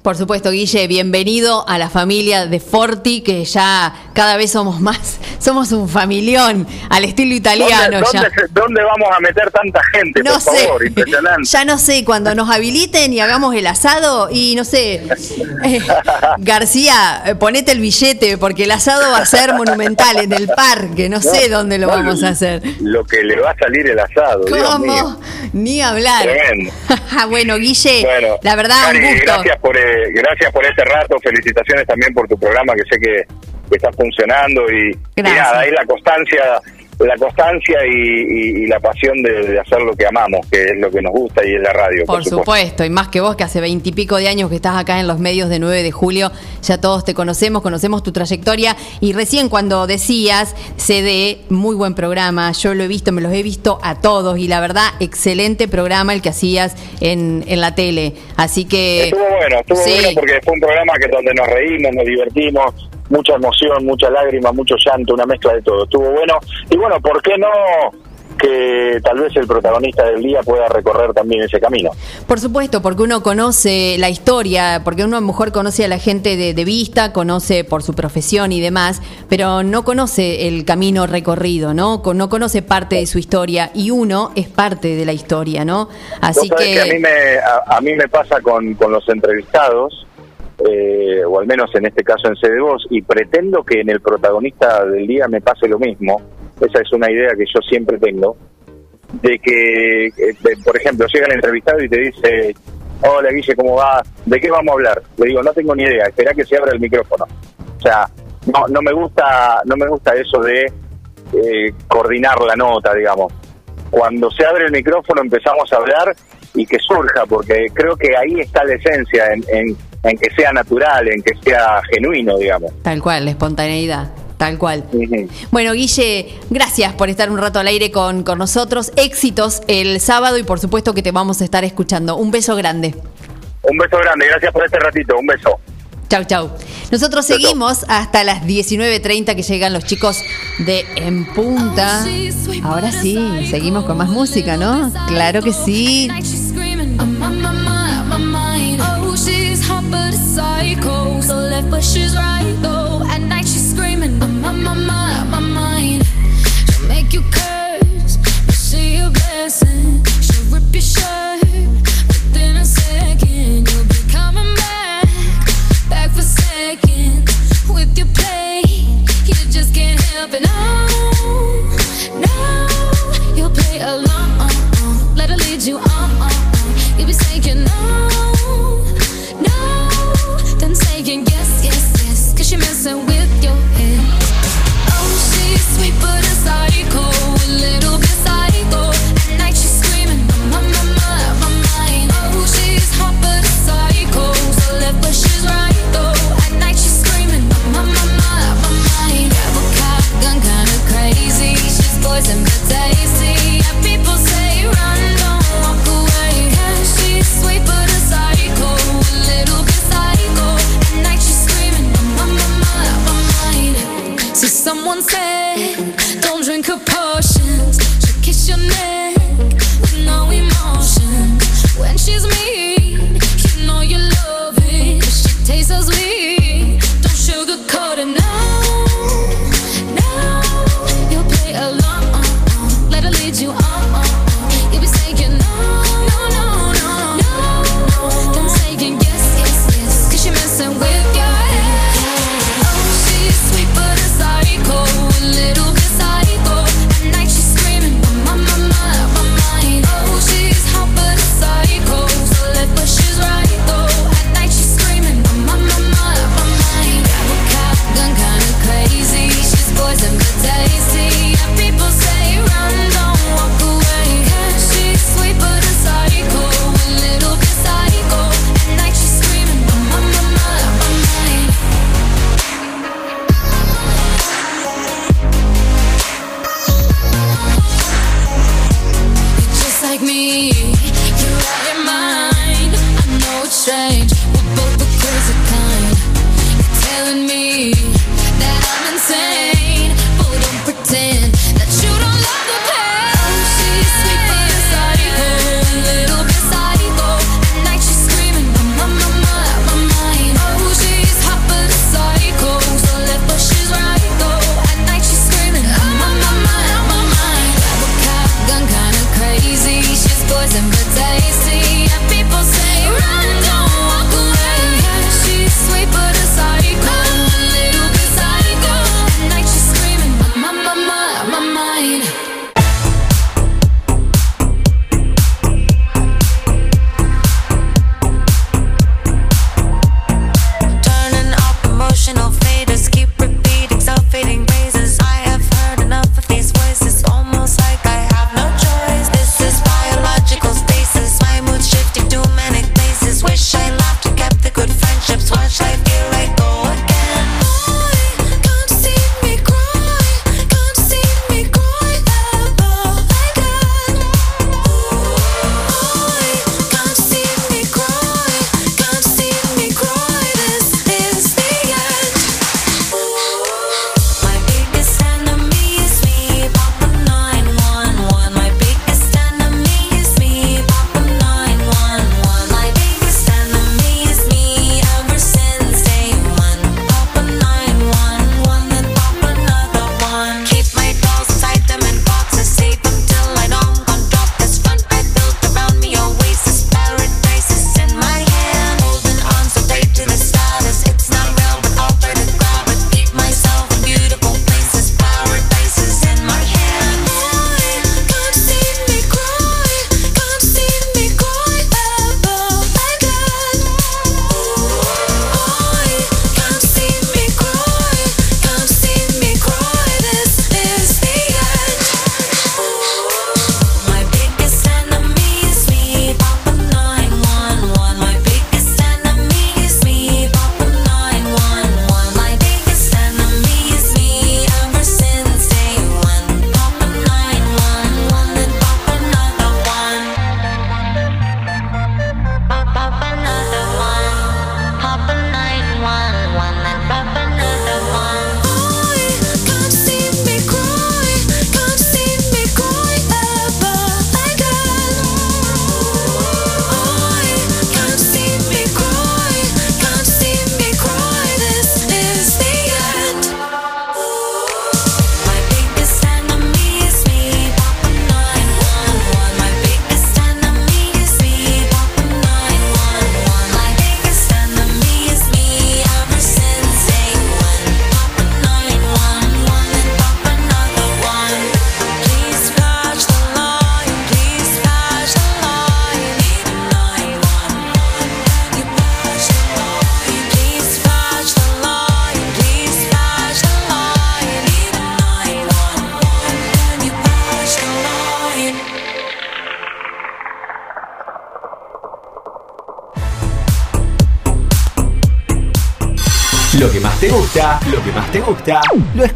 Por supuesto, Guille, bienvenido a la familia de Forti, que ya cada vez somos más, [LAUGHS] somos un familión al estilo italiano ¿Dónde, ya. dónde se- dónde vamos a meter tanta gente, No por sé, favor? Impresionante. [LAUGHS] ya no sé, cuando nos habiliten y hagamos el asado y no sé, [LAUGHS] eh, García, eh, ponete el billete porque el asado va a ser monumental en el parque, no sé dónde lo no, vamos a hacer. Lo que le va a salir el asado. ¿Cómo? Ni hablar. Tremendo. [LAUGHS] bueno, Guille, Bueno, la verdad, Cari, un gusto. gracias por eh, gracias por este rato, felicitaciones también por tu programa que sé que, que está funcionando y, y nada, ahí la constancia, la constancia y, y- y la pasión de, de hacer lo que amamos, que es lo que nos gusta y es la radio. Por supuesto, y más que vos, que hace veintipico de años que estás acá en los medios de 9 de julio, ya todos te conocemos, conocemos tu trayectoria. Y recién cuando decías CD, muy buen programa, yo lo he visto, me los he visto a todos, y la verdad, excelente programa el que hacías en, en la tele. Así que. Estuvo bueno, estuvo Sí. bueno porque fue un programa que donde nos reímos, nos divertimos, mucha emoción, mucha lágrima, mucho llanto, una mezcla de todo. Estuvo bueno. Y bueno, ¿por qué no que tal vez el protagonista del día pueda recorrer también ese camino? Por supuesto, porque uno conoce la historia, porque uno a lo mejor conoce a la gente de, de vista, conoce por su profesión y demás, pero no conoce el camino recorrido, ¿no? No conoce parte de su historia y uno es parte de la historia, ¿no? Así que... a mí me, a, a mí me pasa con, con los entrevistados, eh, o al menos en este caso en Sede Voz, y pretendo que en el protagonista del día me pase lo mismo. Esa es una idea que yo siempre tengo, de que, eh, por ejemplo, llega el entrevistado y te dice, hola Guille, ¿cómo va? ¿De qué vamos a hablar? Le digo, no tengo ni idea, espera que se abra el micrófono. O sea, no, no me gusta, no me gusta eso de eh, coordinar la nota, digamos cuando se abre el micrófono empezamos a hablar y que surja, porque creo que ahí está la esencia, en, en, en que sea natural, en que sea genuino, digamos. Tal cual, la espontaneidad, tal cual. Bueno, Guille, gracias por estar un rato al aire con, con nosotros. Éxitos el sábado y por supuesto que te vamos a estar escuchando. Un beso grande. Un beso grande, gracias por este ratito, un beso. Chau, chau. Nosotros Chau, chau. seguimos hasta las 19.30 que llegan los chicos de En Punta. Ahora sí, seguimos con más música, ¿no? Claro que sí. Hot but a psycho. So left but she's right though. At night she's screaming, I'm on my mind, my mind. She'll make you curse, but she a blessing. She'll rip your shirt within a second. You'll be coming back, back for seconds with your play. You just can't help it. No,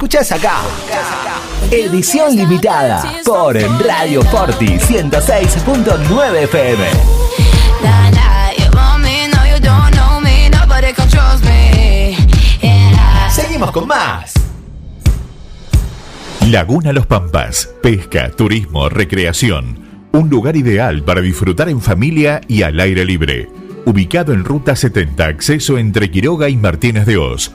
escuchás acá. Edición limitada por Radio Forti 106.9 FM. Seguimos con más. Laguna Los Pampas. Pesca, turismo, recreación. Un lugar ideal para disfrutar en familia y al aire libre. Ubicado en Ruta 70, acceso entre Quiroga y Martínez de Oz.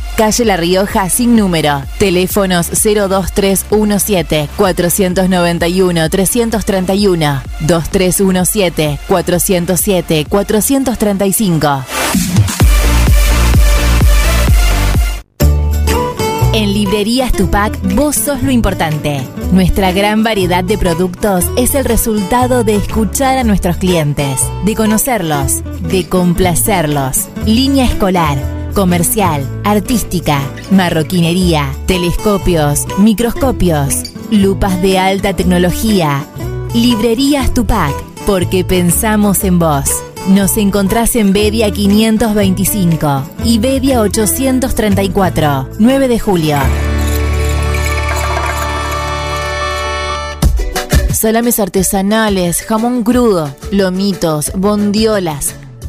Calle La Rioja sin número. Teléfonos 02317 491 331 2317 407 435. En Librerías Tupac, vos sos lo importante. Nuestra gran variedad de productos es el resultado de escuchar a nuestros clientes, de conocerlos, de complacerlos. Línea escolar, comercial, artística, marroquinería, telescopios, microscopios, lupas de alta tecnología. Librerías Tupac, porque pensamos en vos. Nos encontrás en Bedia 525 y Bedia 834, 9 de julio. Salames artesanales, jamón crudo, lomitos, bondiolas,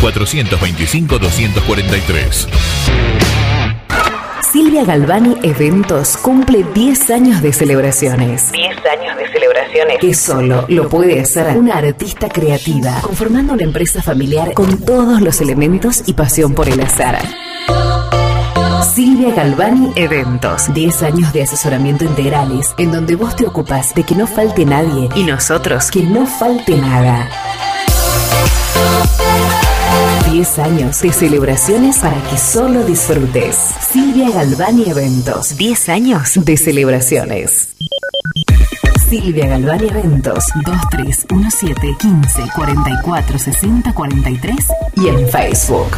425 243. Silvia Galvani Eventos cumple 10 años de celebraciones. 10 años de celebraciones. Que solo lo puede hacer una artista creativa, conformando una empresa familiar con todos los elementos y pasión por el azar. Silvia Galvani Eventos. 10 años de asesoramiento integrales, en donde vos te ocupas de que no falte nadie y nosotros que no falte nada. 10 años de celebraciones para que solo disfrutes. Silvia Galvani Eventos. 10 años de celebraciones. Silvia Galvani Eventos 2317 15 44 60 43 y en Facebook.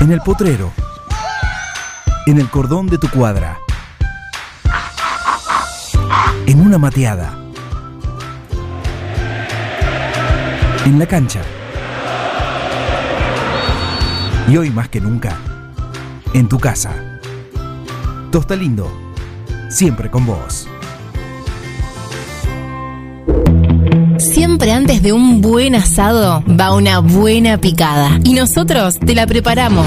En el potrero. En el cordón de tu cuadra. En una mateada. En la cancha. Y hoy más que nunca, en tu casa. Tosta Lindo, siempre con vos. siempre antes de un buen asado va una buena picada. Y nosotros te la preparamos.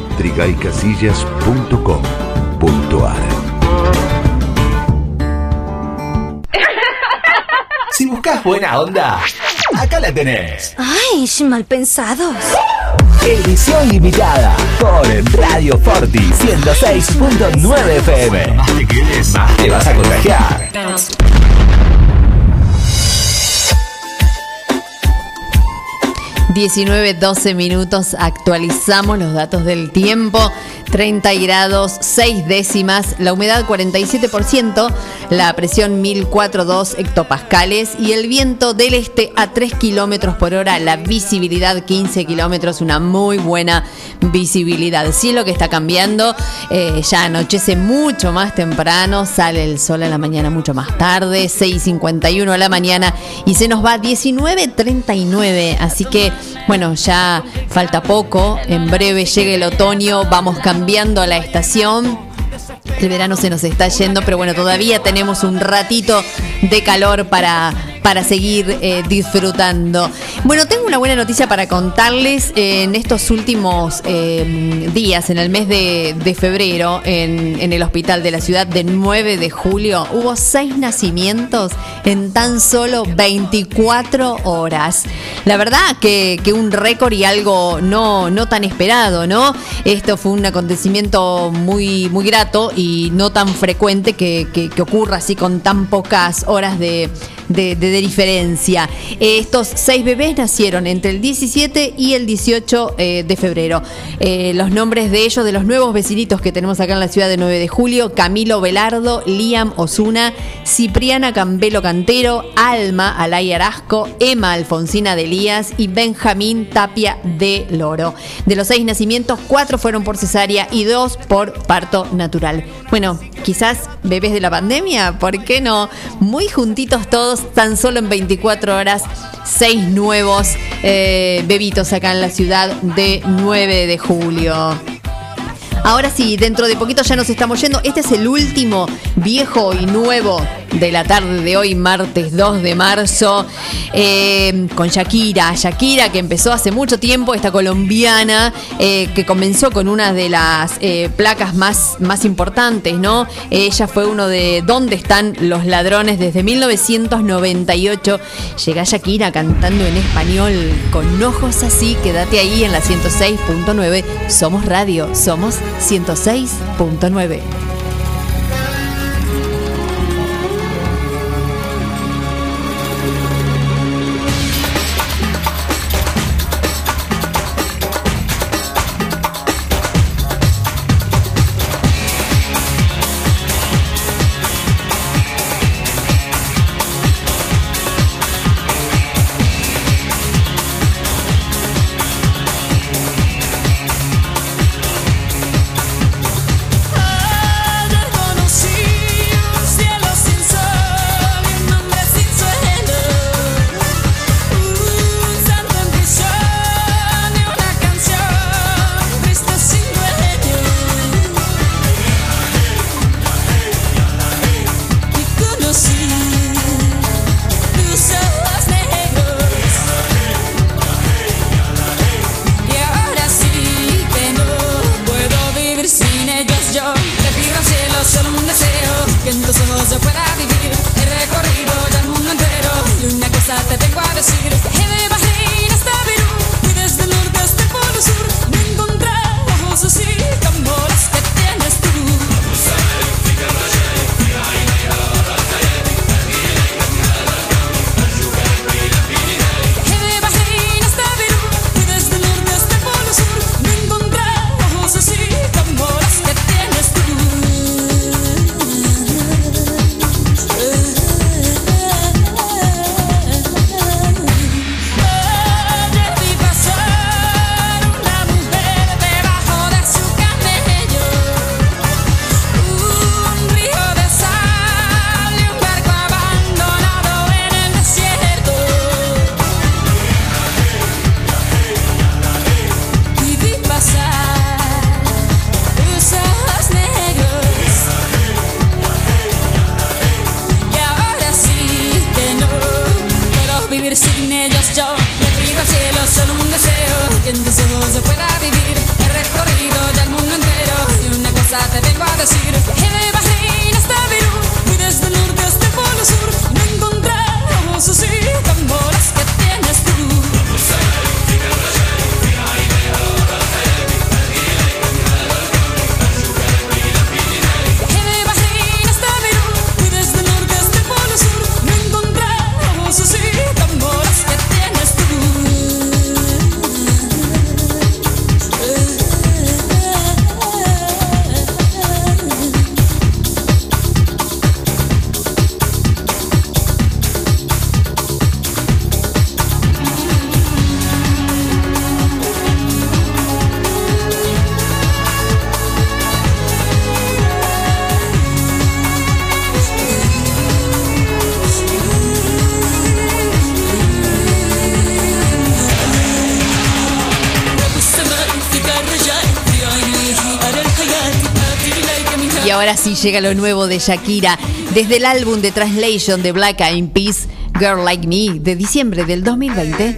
www.trigaycasillas.com.ar [LAUGHS] Si buscas buena onda, acá la tenés. Ay, mal pensados. Edición limitada por Radio Forti 106.9 FM. Más te quieres, más te vas a contagiar. 19, 12 minutos, actualizamos los datos del tiempo. 30 grados, 6 décimas, la humedad 47%, la presión 1004,2 hectopascales. Y el viento del este a 3 kilómetros por hora, la visibilidad 15 kilómetros, una muy buena visibilidad. Cielo que está cambiando, eh, ya anochece mucho más temprano, sale el sol a la mañana mucho más tarde, 6.51 a la mañana. Y se nos va 19.39, así que bueno, ya falta poco, en breve llega el otoño, vamos cambiando la estación. El verano se nos está yendo, pero bueno, todavía tenemos un ratito de calor para, para seguir eh, disfrutando. Bueno, tengo una buena noticia para contarles. En estos últimos eh, días, en el mes de, febrero, en, el hospital de la ciudad de 9 de julio, hubo seis nacimientos en tan solo 24 horas. La verdad que, un récord y algo no, no tan esperado, ¿no? Esto fue un acontecimiento muy, muy grato y no tan frecuente que ocurra así con tan pocas horas de, de- de- de diferencia. Eh, Estos seis bebés nacieron entre el 17 y el 18 eh, de febrero. Eh, los nombres de ellos, de los nuevos vecinitos que tenemos acá en la ciudad de 9 de julio, Camilo Velardo, Liam Osuna, Cipriana Cambelo Cantero, Alma Alay Arasco, Emma Alfonsina de Elías y Benjamín Tapia de Loro. De los seis nacimientos, cuatro fueron por cesárea y dos por parto natural. Bueno, quizás bebés de la pandemia, ¿por qué no? Muy juntitos todos, tan solo en 24 horas, seis nuevos eh, bebitos acá en la ciudad de 9 de julio. Ahora sí, dentro de poquito ya nos estamos yendo. Este es el último viejo y nuevo de la tarde de hoy, martes 2 de marzo, eh, con Shakira. Shakira que empezó hace mucho tiempo, esta colombiana, eh, que comenzó con una de las eh, placas más, más importantes, ¿no? Ella fue uno de ¿Dónde están los ladrones? Desde 1998 llega Shakira cantando en español con ojos así. Quédate ahí en la 106.9. Somos radio, somos 106.9. llega lo nuevo de Shakira. Desde el álbum de Translation de Black Eyed Peas, Girl Like Me, de diciembre del 2020.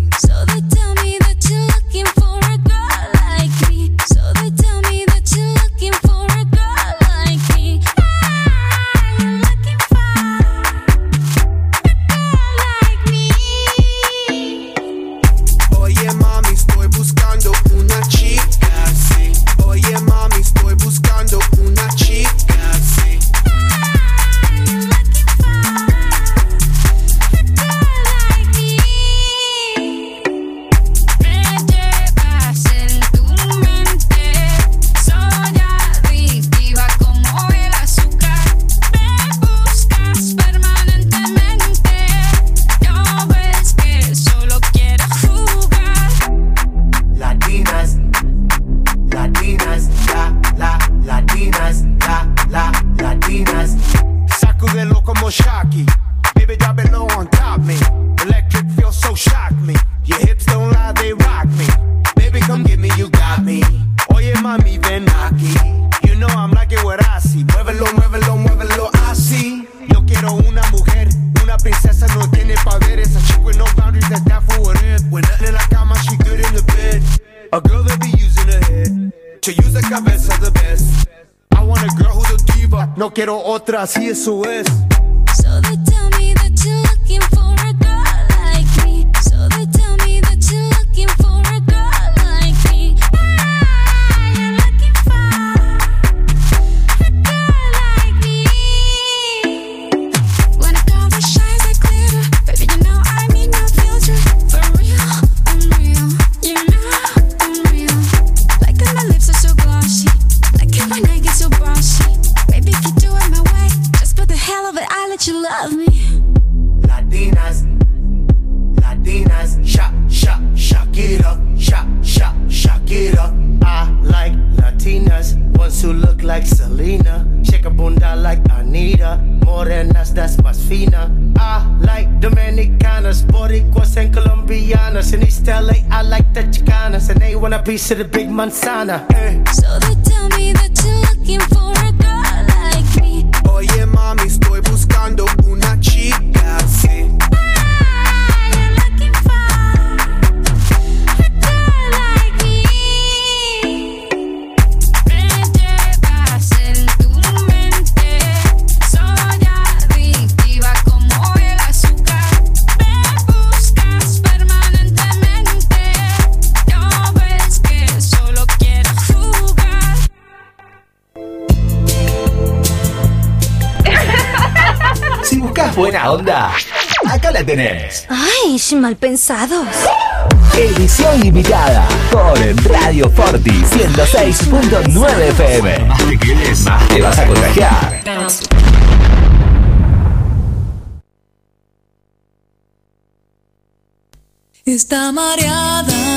princesa no tiene poderes. A chick with no boundaries, that's that for what it. When nothing in la cama, she good in the bed. A girl that be using her head to use the cabeza the best. I want a girl who's a diva. No quiero otra, si eso es. So Piece of the big Mansana. So they tell me that you're looking for buena onda, acá la tenés. Ay, mal pensados. Edición limitada por Radio Forti 106.9 FM. Más te más te vas a contagiar. Está mareada.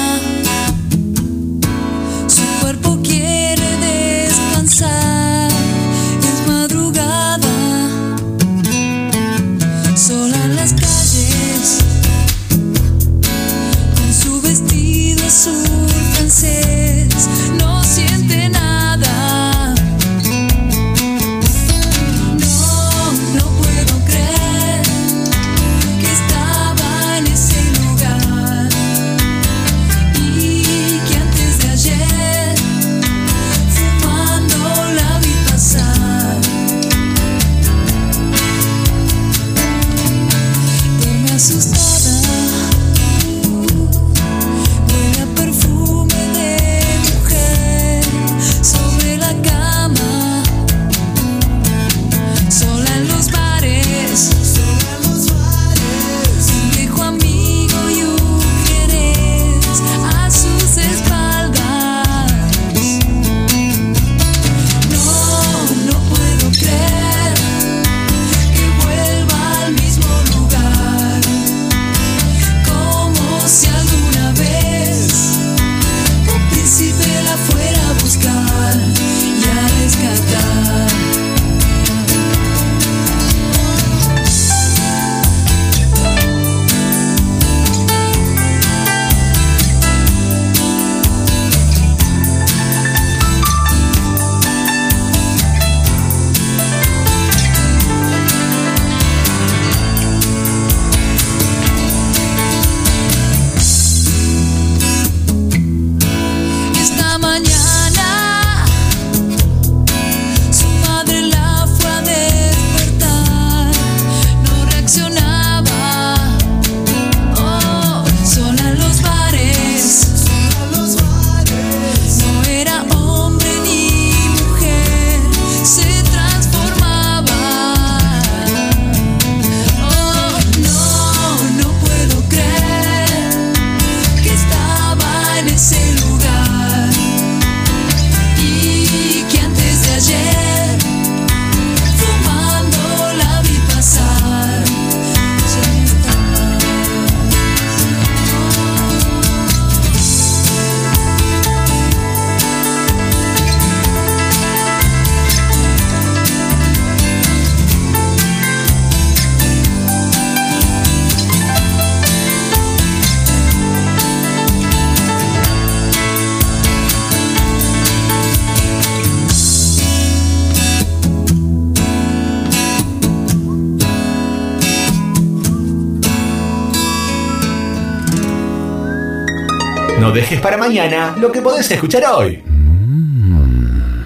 Mañana lo que podés escuchar hoy.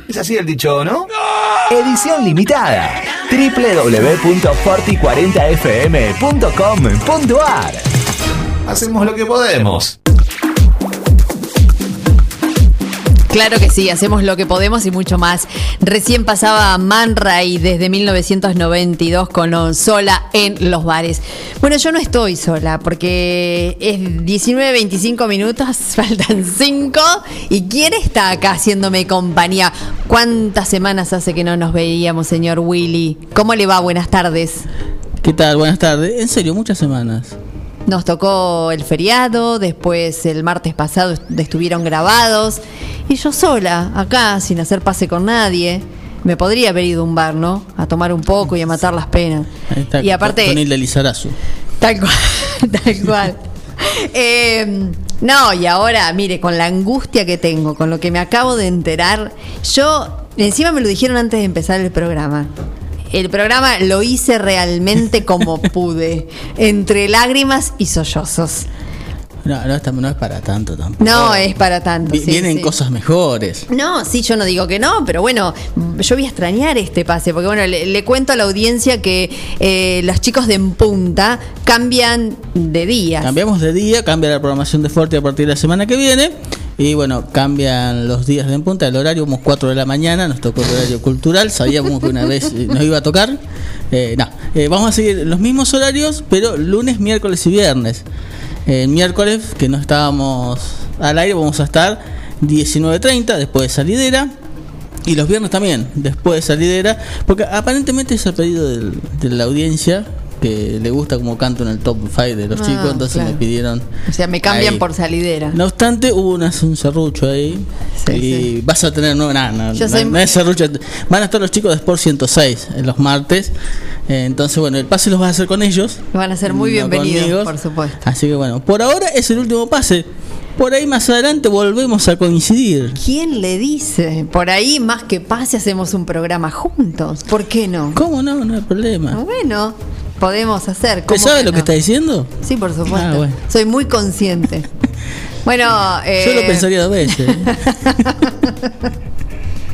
Es así el dicho, ¿no? Edición limitada. www.forti40fm.com.ar Hacemos lo que podemos. Claro que sí, hacemos lo que podemos y mucho más. Recién pasaba Man Ray desde 1992 con Sola en los bares. Bueno, yo no estoy sola porque es 19.25 minutos, [LAUGHS] faltan 5. ¿Y quién está acá haciéndome compañía? ¿Cuántas semanas hace que no nos veíamos, señor Willy? ¿Cómo le va? Buenas tardes. ¿Qué tal? Buenas tardes. En serio, muchas semanas. Nos tocó el feriado, después el martes pasado est- estuvieron grabados y yo sola, acá, sin hacer pase con nadie. Me podría haber ido a un bar, ¿no? A tomar un poco y a matar las penas. Ahí está, Y aparte- Con Hilda Lizarazu. Tal cual, [LAUGHS] tal cual. Eh, no, y ahora, mire, con la angustia que tengo, con lo que me acabo de enterar, yo, encima me lo dijeron antes de empezar el programa. El programa lo hice realmente como pude, [LAUGHS] entre lágrimas y sollozos. No, no, no es para tanto tampoco. No es para tanto. Vi- sí, Vienen sí. cosas mejores. No, sí, yo no digo que no, pero bueno, yo voy a extrañar este pase, porque bueno, le, le cuento a la audiencia que eh, los chicos de En Punta cambian de día. Cambiamos de día, cambia la programación de Forte a partir de la semana que viene. Y bueno, cambian los días de en punta, el horario, como 4 de la mañana, nos tocó el horario cultural, sabíamos que una vez [LAUGHS] nos iba a tocar. Eh, no, eh, vamos a seguir los mismos horarios, pero lunes, miércoles y viernes. El miércoles, que no estábamos al aire, vamos a estar 19.30 después de salidera. Y los viernes también, después de salidera. Porque aparentemente es el pedido del- de la audiencia que le gusta como canto en el top 5 de los Ah, chicos. Entonces claro. me pidieron. O sea, me cambian ahí. por salidera. No obstante, hubo una- un serrucho ahí. y vas a tener. No, no, no- soy- no es serrucho. Van a estar los chicos de Sport 106 en los martes. Eh, entonces, bueno, el pase los vas a hacer con ellos. Van a ser muy no bienvenidos, conmigo. por supuesto. Así que bueno, por ahora es el último pase. Por ahí más adelante volvemos a coincidir. ¿Quién le dice? Por ahí, más que pase, hacemos un programa juntos. ¿Por qué no? ¿Cómo no? No hay problema. Bueno, podemos hacer. ¿Usted ¿cómo sabe lo no? que está diciendo? Sí, por supuesto. Ah, bueno. Soy muy consciente. Bueno, eh, Yo lo pensaría dos veces. [LAUGHS]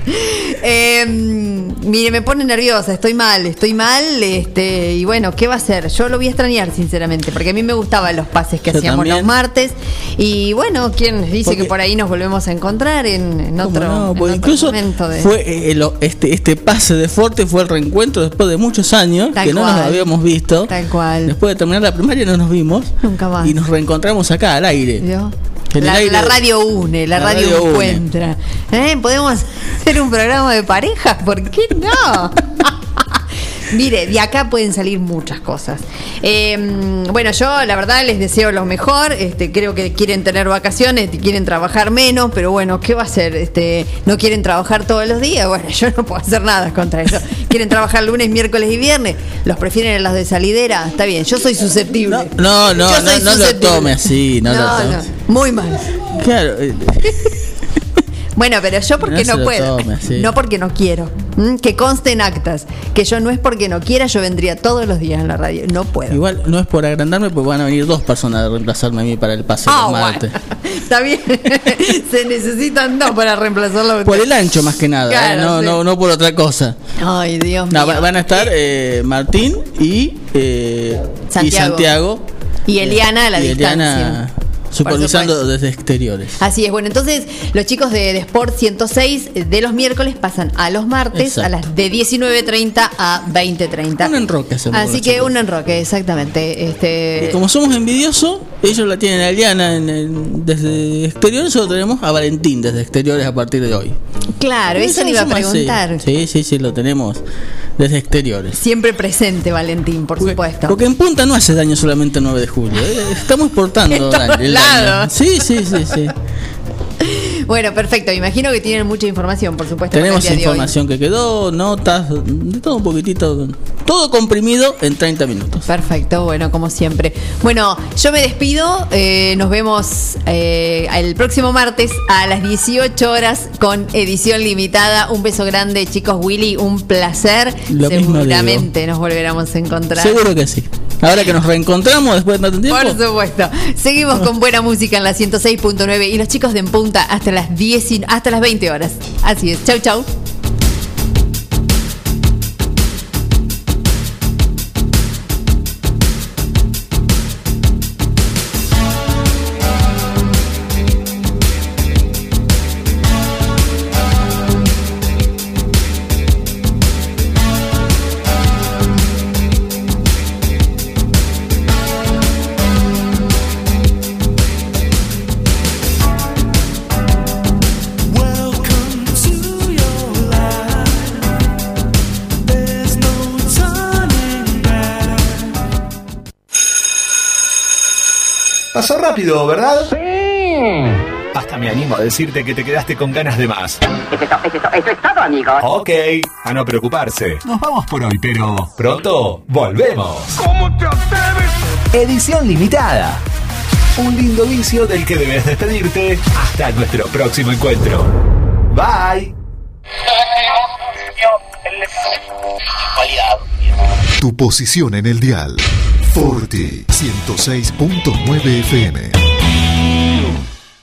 [LAUGHS] eh, mire, me pone nerviosa, estoy mal, estoy mal, este, y bueno, ¿qué va a hacer? Yo lo voy a extrañar, sinceramente, porque a mí me gustaban los pases que Yo hacíamos también. los martes, y bueno, ¿quién dice Porque- que por ahí nos volvemos a encontrar en, en ¿Cómo otro, no? en Porque otro incluso momento de- fue eh, lo- este, este pase de Forte fue el reencuentro después de muchos años Tal que no nos habíamos visto. Tal cual. Después de terminar la primaria no nos vimos. Nunca más. Y nos reencontramos acá al aire. ¿Vio? En el La, aire- la radio une, la, La radio, encuentra. ¿Eh? ¿Podemos hacer un programa de parejas? ¿Por qué no? [LAUGHS] Mire, de acá pueden salir muchas cosas. Eh, bueno, yo la verdad les deseo lo mejor. Este, creo que quieren tener vacaciones, quieren trabajar menos, pero bueno, ¿qué va a hacer? Este, no quieren trabajar todos los días. Bueno, yo no puedo hacer nada contra eso. Quieren trabajar lunes, miércoles y viernes. Los prefieren en las de salidera. Está bien, yo soy susceptible. No, no, no, soy no lo tome así. No, lo No, tome. no, muy mal. Claro, eh, [LAUGHS] Bueno, pero yo porque No no, lo puedo. tome. No porque no quiero. ¿Mm? Que conste en actas. Que yo no es porque no quiera, yo vendría todos los días en la radio. No puedo. igual no es por agrandarme, pues van a venir dos personas a reemplazarme a mí para el pase los bueno. [LAUGHS] Está bien. [LAUGHS] Se necesitan dos para reemplazarlo. Por el ancho más que nada, ¿eh? No, sí. no, no por otra cosa. Ay, Dios No, mío. va- van a estar eh, Martín y, eh, y Santiago. Santiago. Y Eliana a la y Eliana. Supervisando desde exteriores. Así es, bueno, entonces los chicos de, de Sport 106 de los miércoles pasan a los martes Exacto. a las de 19.30 a 20.30. Un enroque Así que chicos. un enroque, exactamente. Este, Y como somos envidiosos, ellos la tienen a Eliana en el- desde exteriores, nosotros tenemos a Valentín desde exteriores a partir de hoy. claro, eso Eso le iba a preguntar. Sí, sí, sí, lo tenemos desde exteriores. Siempre presente, Valentín, por supuesto. Porque en punta no hace daño solamente el 9 de julio. ¿eh? Estamos portando [LAUGHS] En Sí, sí, sí, sí. Bueno, perfecto. Imagino que tienen mucha información, por supuesto. Tenemos información que quedó, notas, de todo un poquitito. Todo comprimido en 30 minutos. Perfecto, bueno, como siempre. Bueno, yo me despido. eh, nos vemos eh, el próximo martes a las 18 horas con edición limitada. Un beso grande, chicos. Willy, un placer. Lo mismo Seguramente nos volveremos a encontrar. Seguro que sí. Ahora que nos reencontramos después de tanto tiempo. Por supuesto. Seguimos con buena música en la 106.9 y los chicos de En Punta hasta las 10 y- hasta las 20 horas. Así es. Chau, chau. Pasó rápido, ¿verdad? Sí. Hasta me animo a decirte que te quedaste con ganas de más. Eso es todo, amigos. Ok, a no preocuparse. Nos vamos por hoy, pero pronto volvemos. ¿Cómo te atreves? Edición limitada. Un lindo vicio del que debes despedirte hasta nuestro próximo encuentro. Bye. Tu posición en el dial. Forti 106.9 FM.